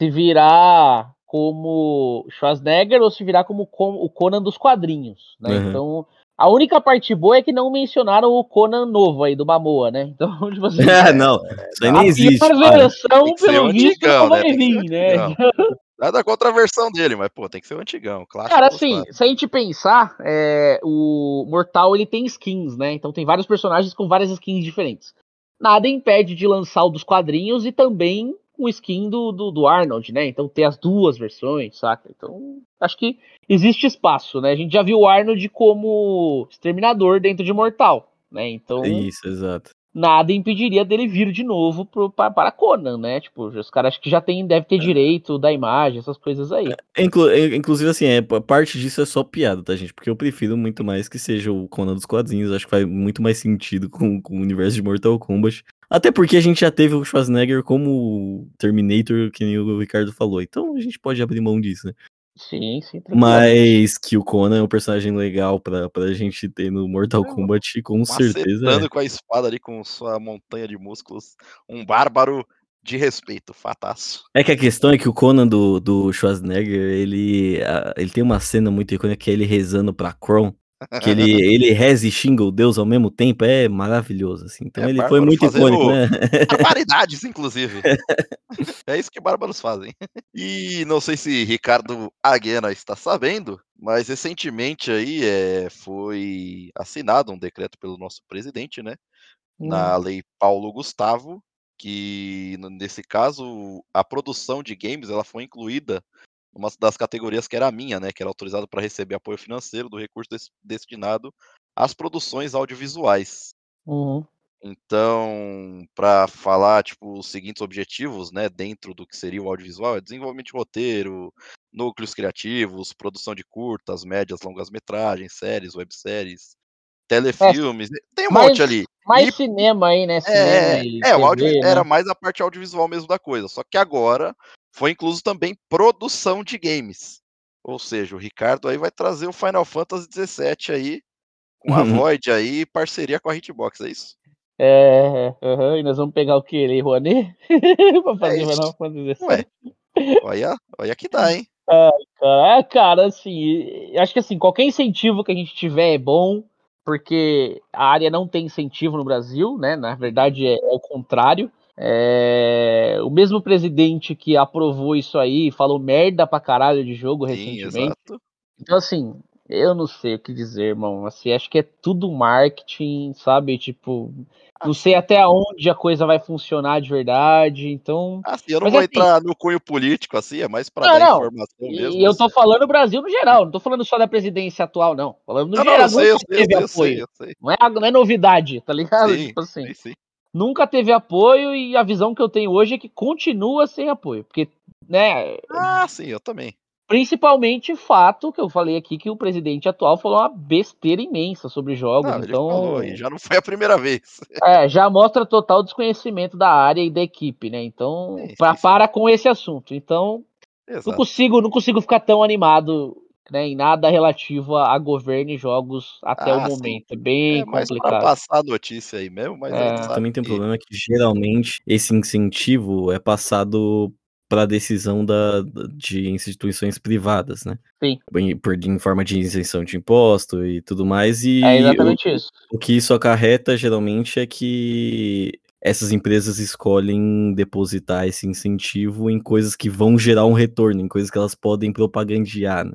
Se virá como Schwarzenegger ou se virar como o Conan dos quadrinhos, né? Uhum. Então, a única parte boa é que não mencionaram o Conan novo aí do Mamoa, né? Então, tipo assim, É, não, isso aí nem existe. a pior para. versão, Tem que ser pelo o visto, antigão, não vai né? Vir, né? antigão. Nada contra a versão dele, mas, pô, tem que ser o antigão. Clássico Cara, assim, se a gente pensar, é, o Mortal ele tem skins, né? Então tem vários personagens com várias skins diferentes. Nada impede de lançar o dos quadrinhos e também o skin do, do, do Arnold, né? Então ter as duas versões, saca? Então acho que existe espaço, né? A gente já viu o Arnold como exterminador dentro de Mortal, né? Então Isso, exato. nada impediria dele vir de novo pro, pra, para Conan, né? Tipo, os caras acho que já tem, deve ter direito da imagem, essas coisas aí. Inclu- eh, inclusive, assim, é, parte disso é só piada, tá, gente? Porque eu prefiro muito mais que seja o Conan dos quadrinhos. Acho que faz muito mais sentido com, com o universo de Mortal Kombat. Até porque a gente já teve o Schwarzenegger como Terminator, que nem o Ricardo falou. Então a gente pode abrir mão disso, né? Sim, sim. Mas que o Conan é um personagem legal pra, pra gente ter no Mortal Kombat, com certeza. Macetando É. com a espada ali, com sua montanha de músculos. Um bárbaro de respeito, fataço. É que a questão é que o Conan do, do Schwarzenegger, ele, ah, ele tem uma cena muito icônica que é ele rezando pra Kron. Que ele, ele reza e xinga o Deus ao mesmo tempo, é maravilhoso, assim. Então É, ele foi muito icônico, né? Barbaridades, inclusive. é isso que bárbaros fazem. E não sei se Ricardo Aguena está sabendo, mas recentemente aí é, foi assinado um decreto pelo nosso presidente, né? Na lei Paulo Gustavo, que nesse caso a produção de games ela foi incluída numa das categorias que era a minha, né? Que era autorizado para receber apoio financeiro do recurso des- destinado às produções audiovisuais. Uhum. Então, para falar tipo os seguintes objetivos, né, dentro do que seria o audiovisual, é desenvolvimento de roteiro, núcleos criativos, produção de curtas, médias, longas metragens, séries, webséries, telefilmes, tem um mas- monte ali. Mais E- cinema aí, né? Cinema É, e é, o TV, áudio né? era mais a parte audiovisual mesmo da coisa, só que agora foi incluso também produção de games. Ou seja, o Ricardo aí vai trazer o Final Fantasy XVII aí com a Uhum. Void aí, parceria com a Hitbox, é isso? É, é, e nós vamos pegar o que? Lei Rouanet? pra fazer isso. Final Fantasy VII? Ué, olha, olha que dá, hein? Cara, é, cara, assim, acho que assim, qualquer incentivo que a gente tiver é bom, porque a área não tem incentivo no Brasil, né? Na verdade é, é o contrário. É, o mesmo presidente que aprovou isso aí falou merda pra caralho de jogo Sim, recentemente. exato. Então, assim, eu não sei o que dizer, irmão. Assim, acho que é tudo marketing, sabe? Tipo, não sei até onde a coisa vai funcionar de verdade. Então, Assim, eu não Mas vou assim- entrar no cunho político, assim, é mais pra Não, dar não. informação mesmo. e eu assim. tô falando Brasil no geral, não tô falando só da presidência atual, não. Falando no Não, não, geral, eu sei, eu nunca sei, eu teve sei, eu apoio. sei, eu sei. Não, é, não é novidade, tá ligado? Sim, tipo assim, sim, sim. Nunca teve apoio e a visão que eu tenho hoje é que continua sem apoio. Porque, né, Ah, sim, eu também. principalmente o fato que eu falei aqui que o presidente atual falou uma besteira imensa sobre jogos. Não, então, falou, já não foi a primeira vez. É, já mostra total desconhecimento da área e da equipe, né? Então, sim, pra, para com esse assunto. Então, não Exato. consigo, não consigo ficar tão animado né, em nada relativo a, a governo e jogos até Ah, o sim. momento. É bem É complicado. passar a notícia aí mesmo, mas É. Também tem um problema que geralmente esse incentivo é passado para decisão da, de instituições privadas, né? Sim. Em, por, em forma de isenção de imposto e tudo mais. E É exatamente isso. o, o que isso acarreta geralmente é que essas empresas escolhem depositar esse incentivo em coisas que vão gerar um retorno, em coisas que elas podem propagandear, né?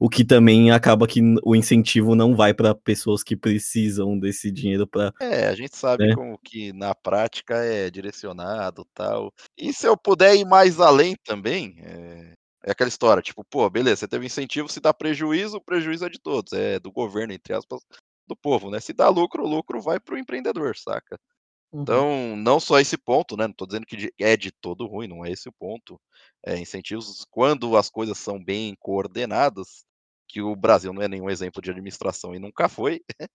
O que também acaba que o incentivo não vai para pessoas que precisam desse dinheiro para É, a gente sabe né? como que na prática é direcionado tal. E se eu puder ir mais além também, é, é aquela história, tipo, pô, beleza, você teve incentivo, se dá prejuízo, o prejuízo é de todos, é do governo, entre aspas, do povo, né? Se dá lucro, o lucro vai pro empreendedor, saca? Uhum. Então, não só esse ponto, né? Não tô dizendo que é de todo ruim, não é esse o ponto. É, incentivos, quando as coisas são bem coordenadas, que o Brasil não é nenhum exemplo de administração e nunca foi.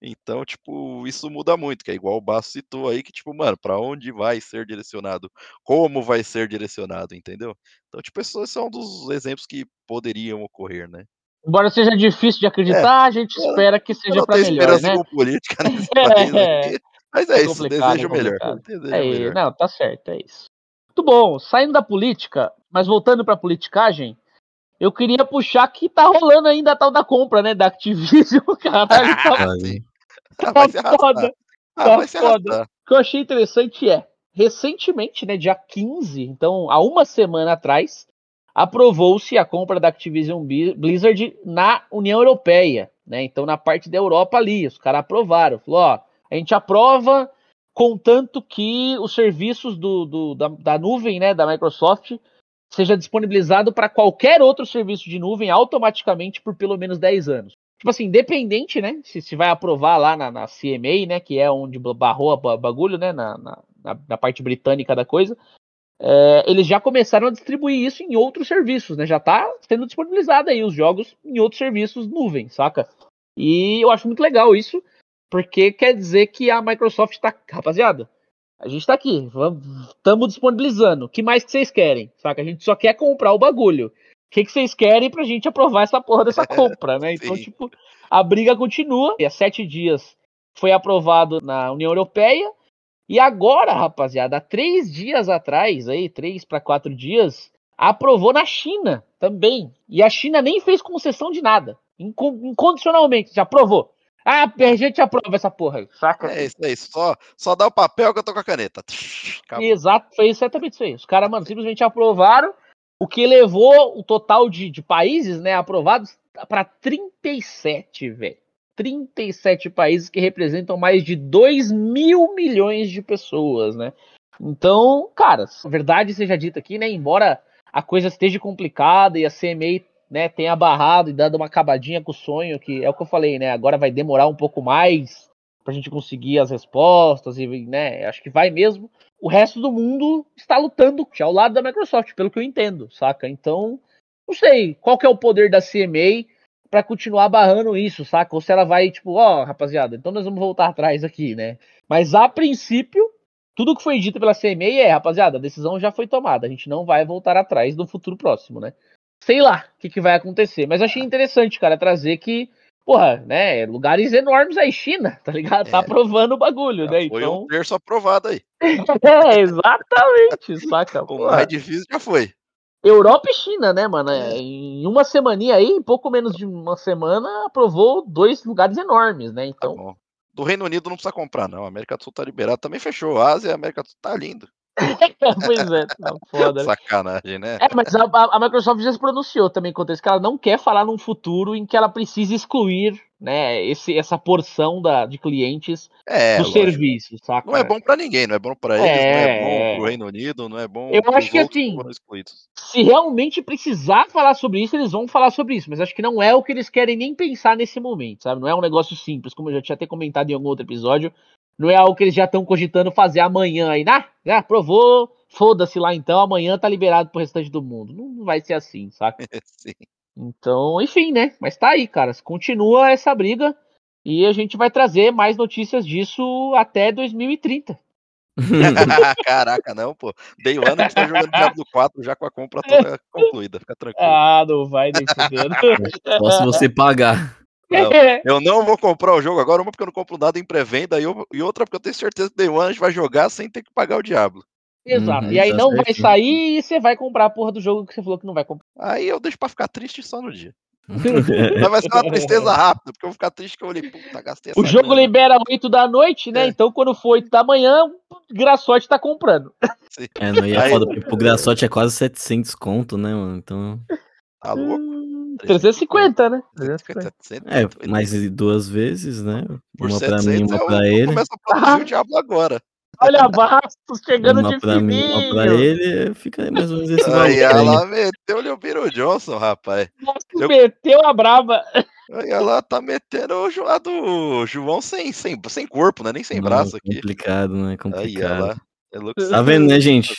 Então, tipo, isso muda muito, que é igual o Basso citou aí, que, tipo, mano, pra onde vai ser direcionado? Como vai ser direcionado, entendeu? Então, tipo, esses são um dos exemplos que poderiam ocorrer, né? Embora seja difícil de acreditar, a gente espera que seja tenho melhor, né? política nesse país É. aqui. Mas é, É isso, desejo é melhor. Desejo É, melhor. não, tá certo, é isso. Muito bom. Saindo da política, mas voltando pra politicagem, eu queria puxar que tá rolando ainda a tal da compra, né? Da Activision, caralho. Tá, Ah, arrastar. foda. Ah, tá foda. O que eu achei interessante é, recentemente, né, dia 15, então há uma semana atrás, aprovou-se a compra da Activision Blizzard na União Europeia, né? Então na parte da Europa ali, os caras aprovaram. Falou, ó, a gente aprova contanto que os serviços do, do- da, da nuvem, né, da Microsoft, seja disponibilizado para qualquer outro serviço de nuvem automaticamente por pelo menos 10 anos. Tipo assim, independente, né? Se, se vai aprovar lá na, na CMA, né? Que é onde barrou a ba- bagulho, né? Na, na, na- parte britânica da coisa. é, eles já começaram a distribuir isso em outros serviços, né? Já tá sendo disponibilizado aí os jogos em outros serviços nuvem, saca? E eu acho muito legal isso, porque quer dizer que a Microsoft tá. Rapaziada, a gente tá aqui, estamos disponibilizando. O que mais que vocês querem? Saca? A gente só quer comprar o bagulho. O que, que vocês querem pra gente aprovar essa porra dessa compra, né? Então, tipo, a briga continua. E há sete dias foi aprovado na União Europeia. E agora, rapaziada, há três dias atrás, aí, três para quatro dias, aprovou na China também. E a China nem fez concessão de nada. Inco- Incondicionalmente, já aprovou. Ah, a gente aprova essa porra aí, saca? É isso aí, só, só dá o papel que eu tô com a caneta. Acabou. Exato, foi exatamente isso aí. Os caras, mano, simplesmente aprovaram, o que levou o total de, de países, né, aprovados para 37, velho. 37 países que representam mais de 2 mil milhões de pessoas, né? Então, cara, a verdade seja dita aqui, né? Embora a coisa esteja complicada e a CMA né, tenha barrado e dado uma acabadinha com o sonho, que é o que eu falei, né? Agora vai demorar um pouco mais pra gente conseguir as respostas e, né, acho que vai mesmo. O resto do mundo está lutando ao lado da Microsoft, pelo que eu entendo, saca? Então, não sei qual que é o poder da CMA pra continuar barrando isso, saca? Ou se ela vai, tipo, ó, rapaziada, então nós vamos voltar atrás aqui, né? Mas a princípio, tudo que foi dito pela CMA é, rapaziada, a decisão já foi tomada, a gente não vai voltar atrás no futuro próximo, né? Sei lá o que, que vai acontecer, mas achei interessante, cara, trazer que, porra, né, lugares enormes aí, China, tá ligado? Tá É. aprovando o bagulho, Já né? foi Então, um terço aprovado aí. é, exatamente, saca? O mais difícil já foi. Europa e China, né, mano? É. Em uma semaninha aí, em pouco menos de uma semana, aprovou dois lugares enormes, né? Tá Então, bom. Do Reino Unido não precisa comprar, não. A América do Sul tá liberado. Também fechou. A Ásia e a América do Sul tá lindo. pois é, tá foda. né? Sacanagem, né? É, mas a, a- Microsoft já se pronunciou também quanto a isso, que ela não quer falar num futuro em que ela precise excluir, né, esse, essa porção da, de clientes É, do lógico. serviço, saca? Não é bom pra ninguém, não é bom pra eles, não É. é bom pro Reino Unido, não é bom Eu acho que, assim. Se realmente precisar falar sobre isso, eles vão falar sobre isso, mas acho que não é o que eles querem nem pensar nesse momento, sabe? Não é um negócio simples, como eu já tinha até comentado em algum outro episódio. Não é algo que eles já estão cogitando fazer amanhã aí, né? Já aprovou, foda-se lá então, amanhã tá liberado pro restante do mundo. Não vai ser assim, saca? Sim. Então, enfim, né? Mas tá aí, cara. Continua essa briga e a gente vai trazer mais notícias disso até 2030. Caraca, não, pô. Day One a gente tá jogando Diablo 4 já com a compra toda concluída. Fica tranquilo. Ah, não vai nem fudendo. Só se você pagar. Não. Eu não vou comprar o jogo agora, uma porque eu não compro nada em pré-venda e e outra porque eu tenho certeza que Day One a gente vai jogar sem ter que pagar o Diablo. Exato. Uhum, e aí tá não vai sair e você vai comprar a porra do jogo que você falou que não vai comprar. Aí eu deixo pra ficar triste só no dia. Mas vai ser uma tristeza rápida, porque eu vou ficar triste que eu olhei, puta, gastei essa O jogo grana. libera 8 da noite, né? É. Então quando for 8 da manhã, Graçote tá comprando. É, não ia Aí- foda, porque pro Graçote é quase 700 conto, né, mano? Então. Tá louco? 350, né? 350, 700, É, 700, mais duas vezes, né? por Uma pra 700 mim, uma eu- pra ele. começo a produzir o Diablo agora. Olha, Bastos chegando Uma de pra mim, uma pra fininho. ele, fica mais ou menos esse valor. Aí aí. ela meteu-lhe o Biro Johnson, rapaz. Bastos eu- meteu a braba. Aí ela tá metendo o, Jo- a do João sem, sem, sem corpo, né? Nem sem Não, braço aqui. Complicado, né? Aí Complicado. ela. É louco, Tá vendo, né, gente?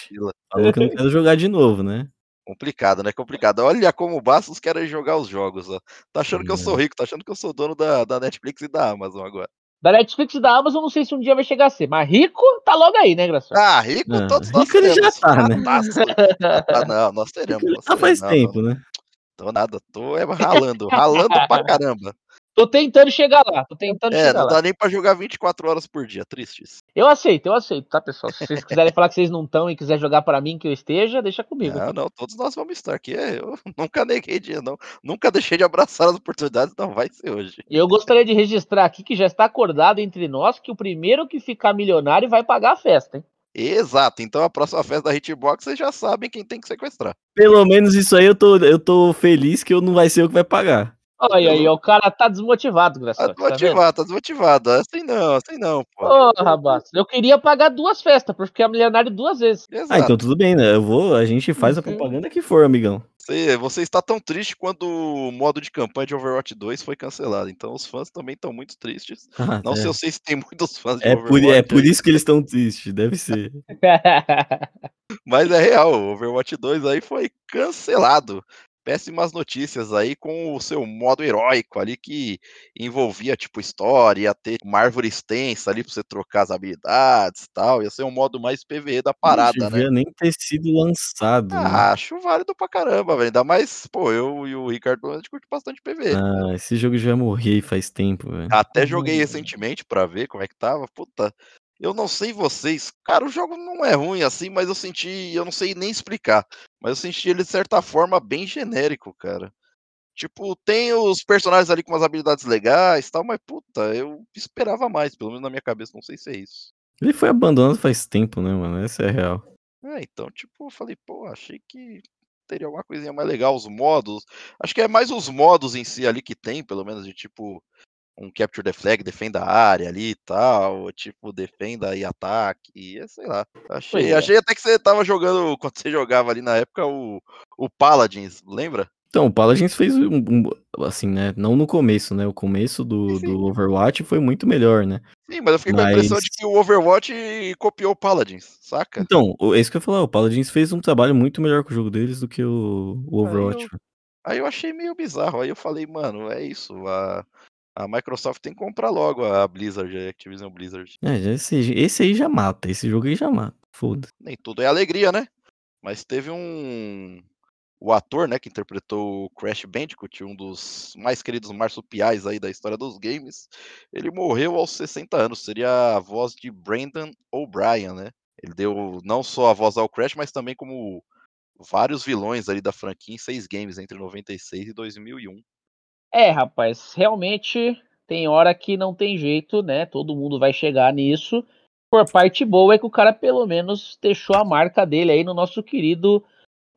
Falou que eu não quero jogar de novo, né? Complicado, né? Complicado. Olha como o Bastos querem jogar os jogos, ó. Tá achando que eu É. sou rico, tá achando que eu sou dono da, da Netflix e da Amazon agora. Da Netflix e da Amazon, não sei se um dia vai chegar a ser. Mas rico, tá logo aí, né, Graçote? Ah, rico Ah, todos nós rico ele já teremos. tá, né? Ah, não, nós teremos. Nós tá faz teremos. Não, tempo, né? Tô nada, tô é, ralando, ralando pra caramba. Tô tentando chegar lá, tô tentando É, chegar não lá. dá nem pra jogar 24 horas por dia, tristes. Eu aceito, eu aceito, tá, pessoal? Se vocês quiserem falar que vocês não estão e quiser jogar para mim que eu esteja, deixa comigo. Não, não, todos nós vamos estar aqui. Eu nunca neguei dia, não. Nunca deixei de abraçar as oportunidades, não vai ser hoje. Eu gostaria de registrar aqui que já está acordado entre nós que o primeiro que ficar milionário vai pagar a festa, hein? Exato, então a próxima festa da Hitbox vocês já sabem quem tem que sequestrar. Pelo menos isso aí eu tô, eu tô feliz que eu não vai ser eu que vai pagar. Olha aí, o cara tá desmotivado, Tá Graçote. Tá vendo? desmotivado, tá desmotivado. Assim não, assim não, pô. Porra, Bastos. Eu queria pagar duas festas, porque é milionário duas vezes. Ah, Exato. então tudo bem, né? Eu vou, a gente faz a Uhum. propaganda que for, amigão. Você, você está tão triste quando o modo de campanha de Overwatch 2 foi cancelado. Então os fãs também estão muito tristes. Ah, Não é. sei, eu sei se tem muitos fãs de É por, Overwatch. é por isso que eles estão tristes, deve ser. Mas é real, o Overwatch 2 aí foi cancelado. Péssimas notícias aí com o seu modo heróico ali que envolvia tipo história, ia ter uma árvore extensa ali pra você trocar as habilidades e tal. Ia ser um modo mais PVE da parada, não né? devia nem ter sido lançado. né? Ah, acho válido pra caramba, velho. Ainda mais, pô, eu e o Ricardo a gente curte bastante PVE. Ah, esse jogo já morri faz tempo, velho. Até joguei recentemente pra ver como é que tava. Puta, eu não sei vocês. Cara, o jogo não é ruim assim, mas eu senti. Eu não sei nem explicar. Mas eu senti ele de certa forma bem genérico, cara. Tipo, tem os personagens ali com umas habilidades legais e tal, mas puta, eu esperava mais, pelo menos na minha cabeça, não sei se é isso. Ele foi abandonado faz tempo, né, mano? Essa é real. É, então, tipo, eu falei, pô, achei que teria alguma coisinha mais legal, os modos. Acho que é mais os modos em si ali que tem, pelo menos, de tipo, um Capture the Flag, defenda a área ali e tal, tipo, defenda e ataque, e é, sei lá. Achei, é. achei até que você tava jogando, quando você jogava ali na época, o, o Paladins, lembra? Então, o Paladins fez um, um- assim, né? Não no começo, né? O começo do, Sim. do Overwatch foi muito melhor, né? Sim, mas eu fiquei com a impressão de Mas- que o Overwatch copiou o Paladins, saca? Então, é isso que eu ia falar. O Paladins fez um trabalho muito melhor com o jogo deles do que o, o Overwatch. eu- Aí eu achei meio bizarro. Aí eu falei, mano, é isso. A, a Microsoft tem que comprar logo a Blizzard, a Activision Blizzard. É, esse, esse aí já mata. Esse jogo aí já mata. Foda-se. Nem tudo é alegria, né? Mas teve um. O ator, né, que interpretou o Crash Bandicoot, um dos mais queridos marsupiais aí da história dos games, ele morreu aos 60 anos. Seria a voz de Brandon O'Brien, né? Ele deu não só a voz ao Crash, mas também como vários vilões ali da franquia em seis games entre 96 e 2001. É, rapaz, realmente tem hora que não tem jeito, né? Todo mundo vai chegar nisso. Por parte boa é que o cara pelo menos deixou a marca dele aí no nosso querido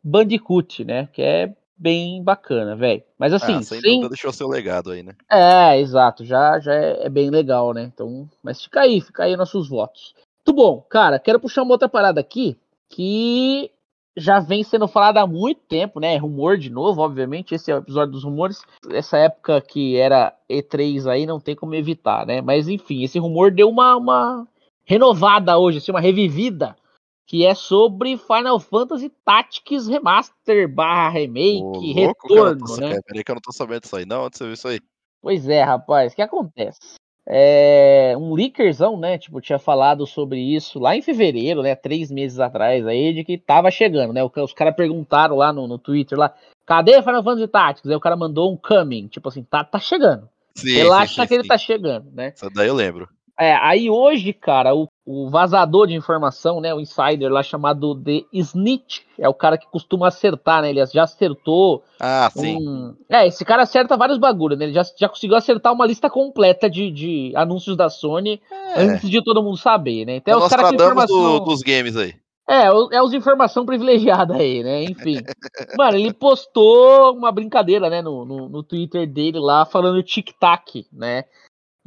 Bandicoot, né? Que é bem bacana, velho. Mas assim, ah, sem sem, deixou seu legado aí, né? É, exato, já, já é, é bem legal, né? Então, mas fica aí, fica aí nossos votos. Muito bom, cara, quero puxar uma outra parada aqui que já vem sendo falada há muito tempo, né? Rumor de novo, obviamente, esse é o episódio dos rumores. Essa época que era E3 aí não tem como evitar, né? Mas enfim, esse rumor deu uma, uma renovada hoje, assim, uma revivida, que é sobre Final Fantasy Tactics Remaster barra remake, Ô, cara, retorno, sa- né? Peraí que eu não tô sabendo disso aí, não. Onde você viu isso aí? Pois é, rapaz, o que acontece? É, um leakerzão, né? Tipo, tinha falado sobre isso lá em fevereiro, né? Três meses atrás aí, de que tava chegando, né? Os caras perguntaram lá no, no Twitter lá, cadê Final Fantasy Tactics? Aí o cara mandou um coming, tipo assim, tá, tá chegando. Sim, Relaxa sim, sim, que ele tá chegando, né? Isso daí eu lembro. É, aí hoje, cara, o, o vazador de informação, né? O insider lá chamado The Snitch, é o cara que costuma acertar, né? Ele já acertou Ah, sim. um- É, esse cara acerta vários bagulhos, né? Ele já, já conseguiu acertar uma lista completa de, de anúncios da Sony É, antes de todo mundo saber, né? é Então o é os caras Nostradamus informação. do- dos games aí. É, o- é os informação privilegiada aí, né? Enfim. Mano, ele postou uma brincadeira, né, no, no, no Twitter dele lá, falando tic-tac, né?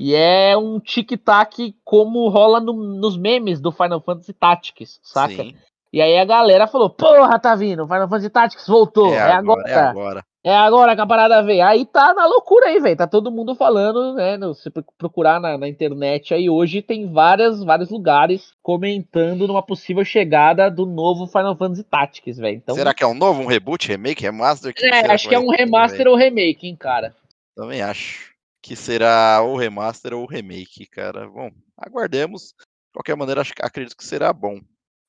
E é um tic-tac como rola no- nos memes do Final Fantasy Tactics, saca? Sim. E aí a galera falou, porra, tá vindo, Final Fantasy Tactics voltou, É, é, agora, agora. é agora. É agora que a parada veio. Aí tá na loucura aí, velho. Tá todo mundo falando, né? no- Se pro- procurar na, na internet aí hoje, tem várias, vários lugares comentando numa possível chegada do novo Final Fantasy Tactics, velho. Então, Será que é um novo, um reboot, remake, remaster? Que é, será acho que é um remaster ou remake, hein, cara. Também acho que será ou remaster ou remake, cara. Bom, aguardemos. De qualquer maneira, acho, acredito que será bom.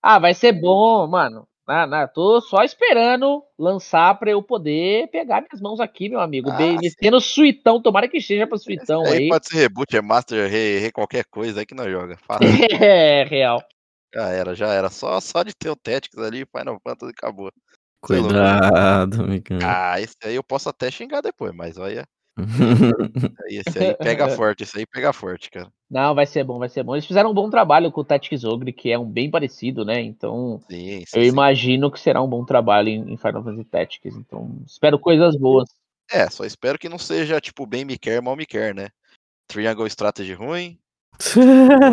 Ah, vai ser bom, mano. Na, na, tô só esperando lançar pra eu poder pegar minhas mãos aqui, meu amigo. Ah, Bem, metendo suitão, tomara que seja pra suitão Aí aí. pode ser reboot, é master, re, re qualquer coisa aí que nós joga. Fácil. É, real. já era, já era. Só, só de ter o Tactics ali, Final Fantasy acabou. Cuidado, amigão. Ah, esse aí eu posso até xingar depois, mas olha. Esse aí pega forte, esse aí pega forte, cara. Não, vai ser bom, vai ser bom. Eles fizeram um bom trabalho com o Tactics Ogre, que é um bem parecido, né? Então, Sim, sim. eu sim. imagino que será um bom trabalho em, em Final Fantasy Tactics. Então, espero coisas boas. É, só espero que não seja tipo bem me quer, mal me quer, né? Triangle Strategy ruim,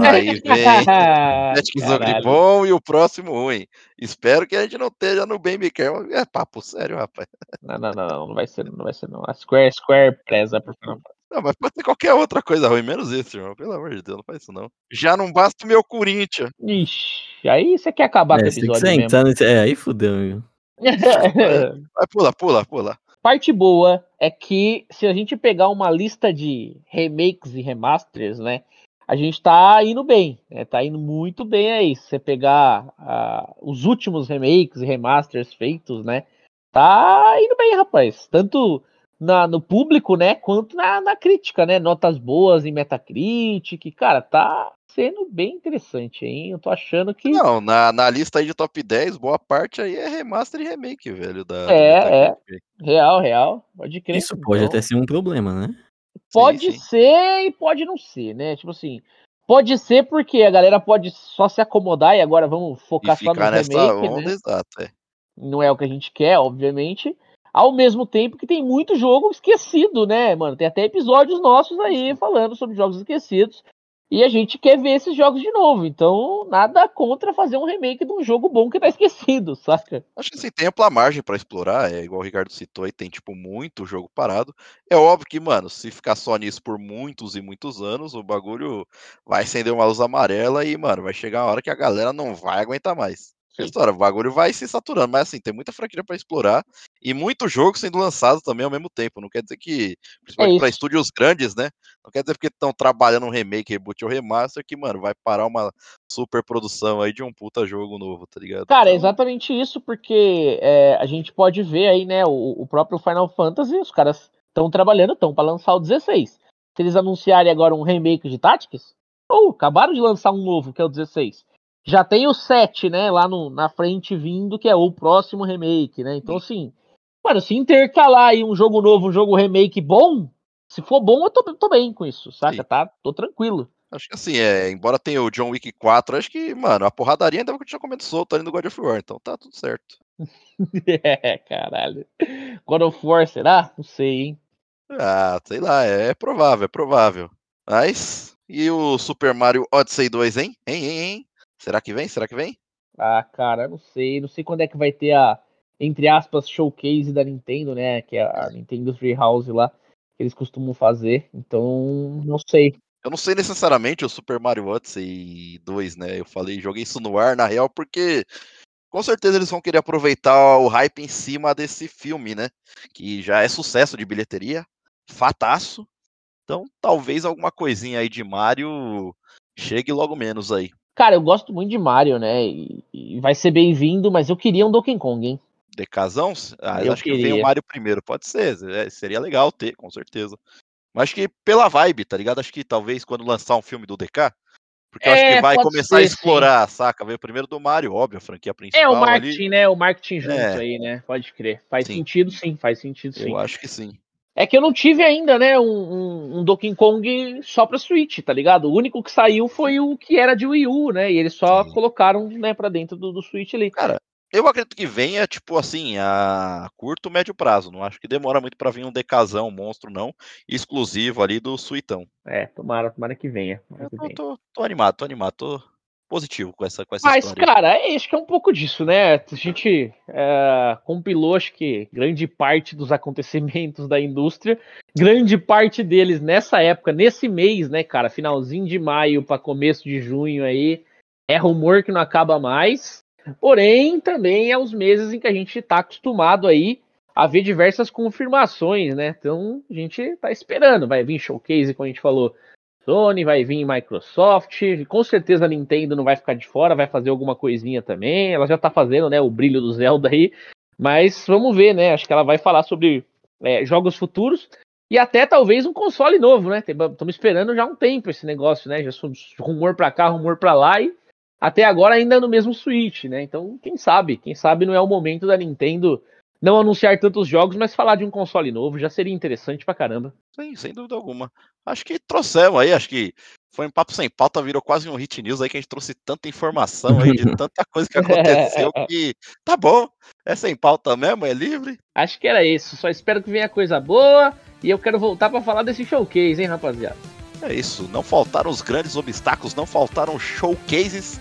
aí vem Caralho. bom e o próximo ruim. Espero que a gente não esteja no bem me quer. É papo sério, rapaz. Não, não, não, não, não vai ser, não vai ser não. A Square, Square preza por Fantasy. Não, mas pode ser qualquer outra coisa ruim, menos isso, irmão. Pelo amor de Deus, não faz isso não. Já não basta o meu Corinthians. Ixi, aí você quer acabar com o É, episódio mesmo. É, aí fudeu, amigo. Vai, pula, pula, pula. Parte boa é que se a gente pegar uma lista de remakes e remasters, né? A gente tá indo bem, né? Tá indo muito bem aí. Se você pegar ah, os últimos remakes e remasters feitos, né? Tá indo bem, rapaz. Tanto na, no público, né? Quanto na, na crítica, né? Notas boas em Metacritic. Cara, tá sendo bem interessante, hein? Eu tô achando que. Não, na, na lista aí de top 10, boa parte aí é remaster e remake, velho. Da, É, Metacritic. Real, real. Pode crer. Isso pode Então- até ser um problema, né? Pode sim. ser e pode não ser, né? Tipo assim, pode ser porque a galera pode só se acomodar e agora vamos focar só no remake, onda, né? exato. É. Não é o que a gente quer, obviamente. Ao mesmo tempo que tem muito jogo esquecido, né, mano? Tem até episódios nossos aí falando sobre jogos esquecidos. E a gente quer ver esses jogos de novo. Então, nada contra fazer um remake de um jogo bom que tá esquecido, saca? Acho que assim, tem ampla margem pra explorar, é igual o Ricardo citou, e tem, tipo, muito jogo parado. É óbvio que, mano, se ficar só nisso por muitos e muitos anos, o bagulho vai acender uma luz amarela e, mano, vai chegar uma hora que a galera não vai aguentar mais. História, o bagulho vai se saturando, mas assim, tem muita franquia pra explorar e muito jogo sendo lançado também ao mesmo tempo. Não quer dizer que, principalmente pra É isso. estúdios grandes, né? Não quer dizer porque estão trabalhando um remake, reboot ou remaster que, mano, vai parar uma super produção aí de um puta jogo novo, tá ligado? Cara, é Então, exatamente isso, porque é, a gente pode ver aí, né, o, o próprio Final Fantasy, os caras estão trabalhando, estão para lançar o 16. Se eles anunciarem agora um remake de Tactics, ou acabaram de lançar um novo, que é o 16. Já tem o 7, né, lá no, na frente vindo, que é o próximo remake, né? Então, assim, mano, se intercalar aí um jogo novo, um jogo remake bom, se for bom, eu tô, tô bem com isso, saca? Sim. Tá? Tô tranquilo. Acho que assim, é, embora tenha o John Wick 4, acho que, mano, a porradaria ainda vai continuar comendo solto ali no God of War, então tá tudo certo. é, caralho. God of War, será? Não sei, hein? Ah, sei lá, é, é provável, é provável. Mas, e o Super Mario Odyssey 2, hein? Hein, hein, hein? Será que vem? Será que vem? Ah, cara, não sei. Não sei quando é que vai ter a, entre aspas, showcase da Nintendo, né? Que é a Nintendo Treehouse lá, que eles costumam fazer. Então, não sei. Eu não sei necessariamente o Super Mario Odyssey 2, né? Eu falei, joguei isso no ar, na real, porque com certeza eles vão querer aproveitar o hype em cima desse filme, né? Que já é sucesso de bilheteria, fataço. Então, talvez alguma coisinha aí de Mario chegue logo menos aí. Cara, eu gosto muito de Mario, né? E, e vai ser bem-vindo, mas eu queria um Donkey Kong, hein? Decazão? Ah, eu acho que vem o queria. Mario primeiro, pode ser, é, seria legal ter, com certeza. Mas acho que pela vibe, tá ligado? Acho que talvez quando lançar um filme do DK, porque eu acho É, que vai pode começar a ser, sim. explorar, saca? Veio primeiro do Mario, óbvio, a franquia principal É, o ali. marketing, né? O marketing junto É. aí, né? Pode crer. Faz Sim. sentido, sim. Faz sentido, sim. Eu acho que sim. É que eu não tive ainda, né, um, um, um Donkey Kong só pra Switch, tá ligado? O único que saiu foi o que era de Wii U, né? E eles só Sim. colocaram, né, pra dentro do, do Switch ali. Cara, eu acredito que venha, tipo assim, a curto, médio prazo. Não acho que demora muito pra vir um decazão, um monstro, não. Exclusivo ali do Suitão. É, tomara, tomara que venha. tomara Eu que tô, venha. tô- tô animado, tô animado, tô positivo com essa, com essa Mas, história. cara, é, acho que é um pouco disso, né? A gente é, compilou, acho que, grande parte dos acontecimentos da indústria, grande parte deles nessa época, nesse mês, né, cara? Finalzinho de maio para começo de junho aí. É rumor que não acaba mais. Porém, também é os meses em que a gente tá acostumado aí a ver diversas confirmações, né? Então, a gente tá esperando. Vai vir showcase, como a gente falou, Sony, vai vir Microsoft, com certeza a Nintendo não vai ficar de fora, vai fazer alguma coisinha também. Ela já tá fazendo, né, o brilho do Zelda aí. Mas vamos ver, né? Acho que ela vai falar sobre é, jogos futuros e até talvez um console novo, né? Estamos esperando já um tempo esse negócio, né? Já rumor para cá, rumor para lá e até agora ainda no mesmo Switch, né? Então, quem sabe? Quem sabe não é o momento da Nintendo não anunciar tantos jogos, mas falar de um console novo já seria interessante pra caramba. Sim, sem dúvida alguma. Acho que trouxemos aí, acho que foi um papo sem pauta, virou quase um hit news aí que a gente trouxe tanta informação aí de tanta coisa que aconteceu que tá bom. É sem pauta mesmo, é livre. Acho que era isso. Só espero que venha coisa boa e eu quero voltar para falar desse showcase, hein, rapaziada. É isso, não faltaram os grandes obstáculos, não faltaram showcases.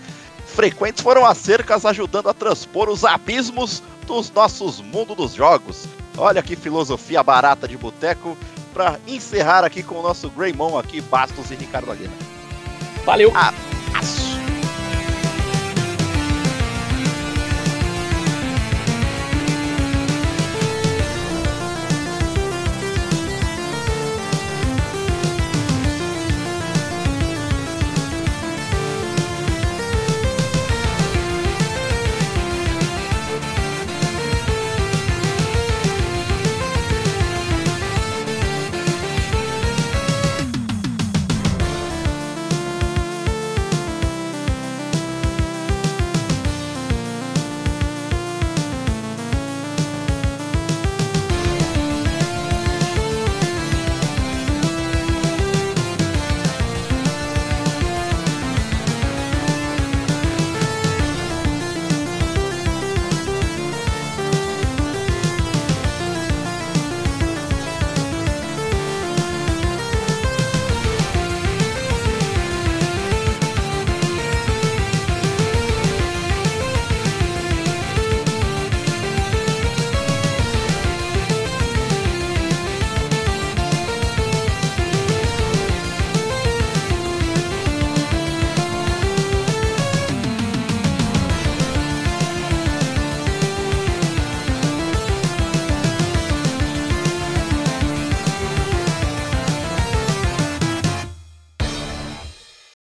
Frequentes foram as cercas ajudando a transpor os abismos dos nossos mundos dos jogos. Olha que filosofia barata de boteco para encerrar aqui com o nosso Greymon aqui, Bastos e Ricardo Aguena. Valeu! Ah,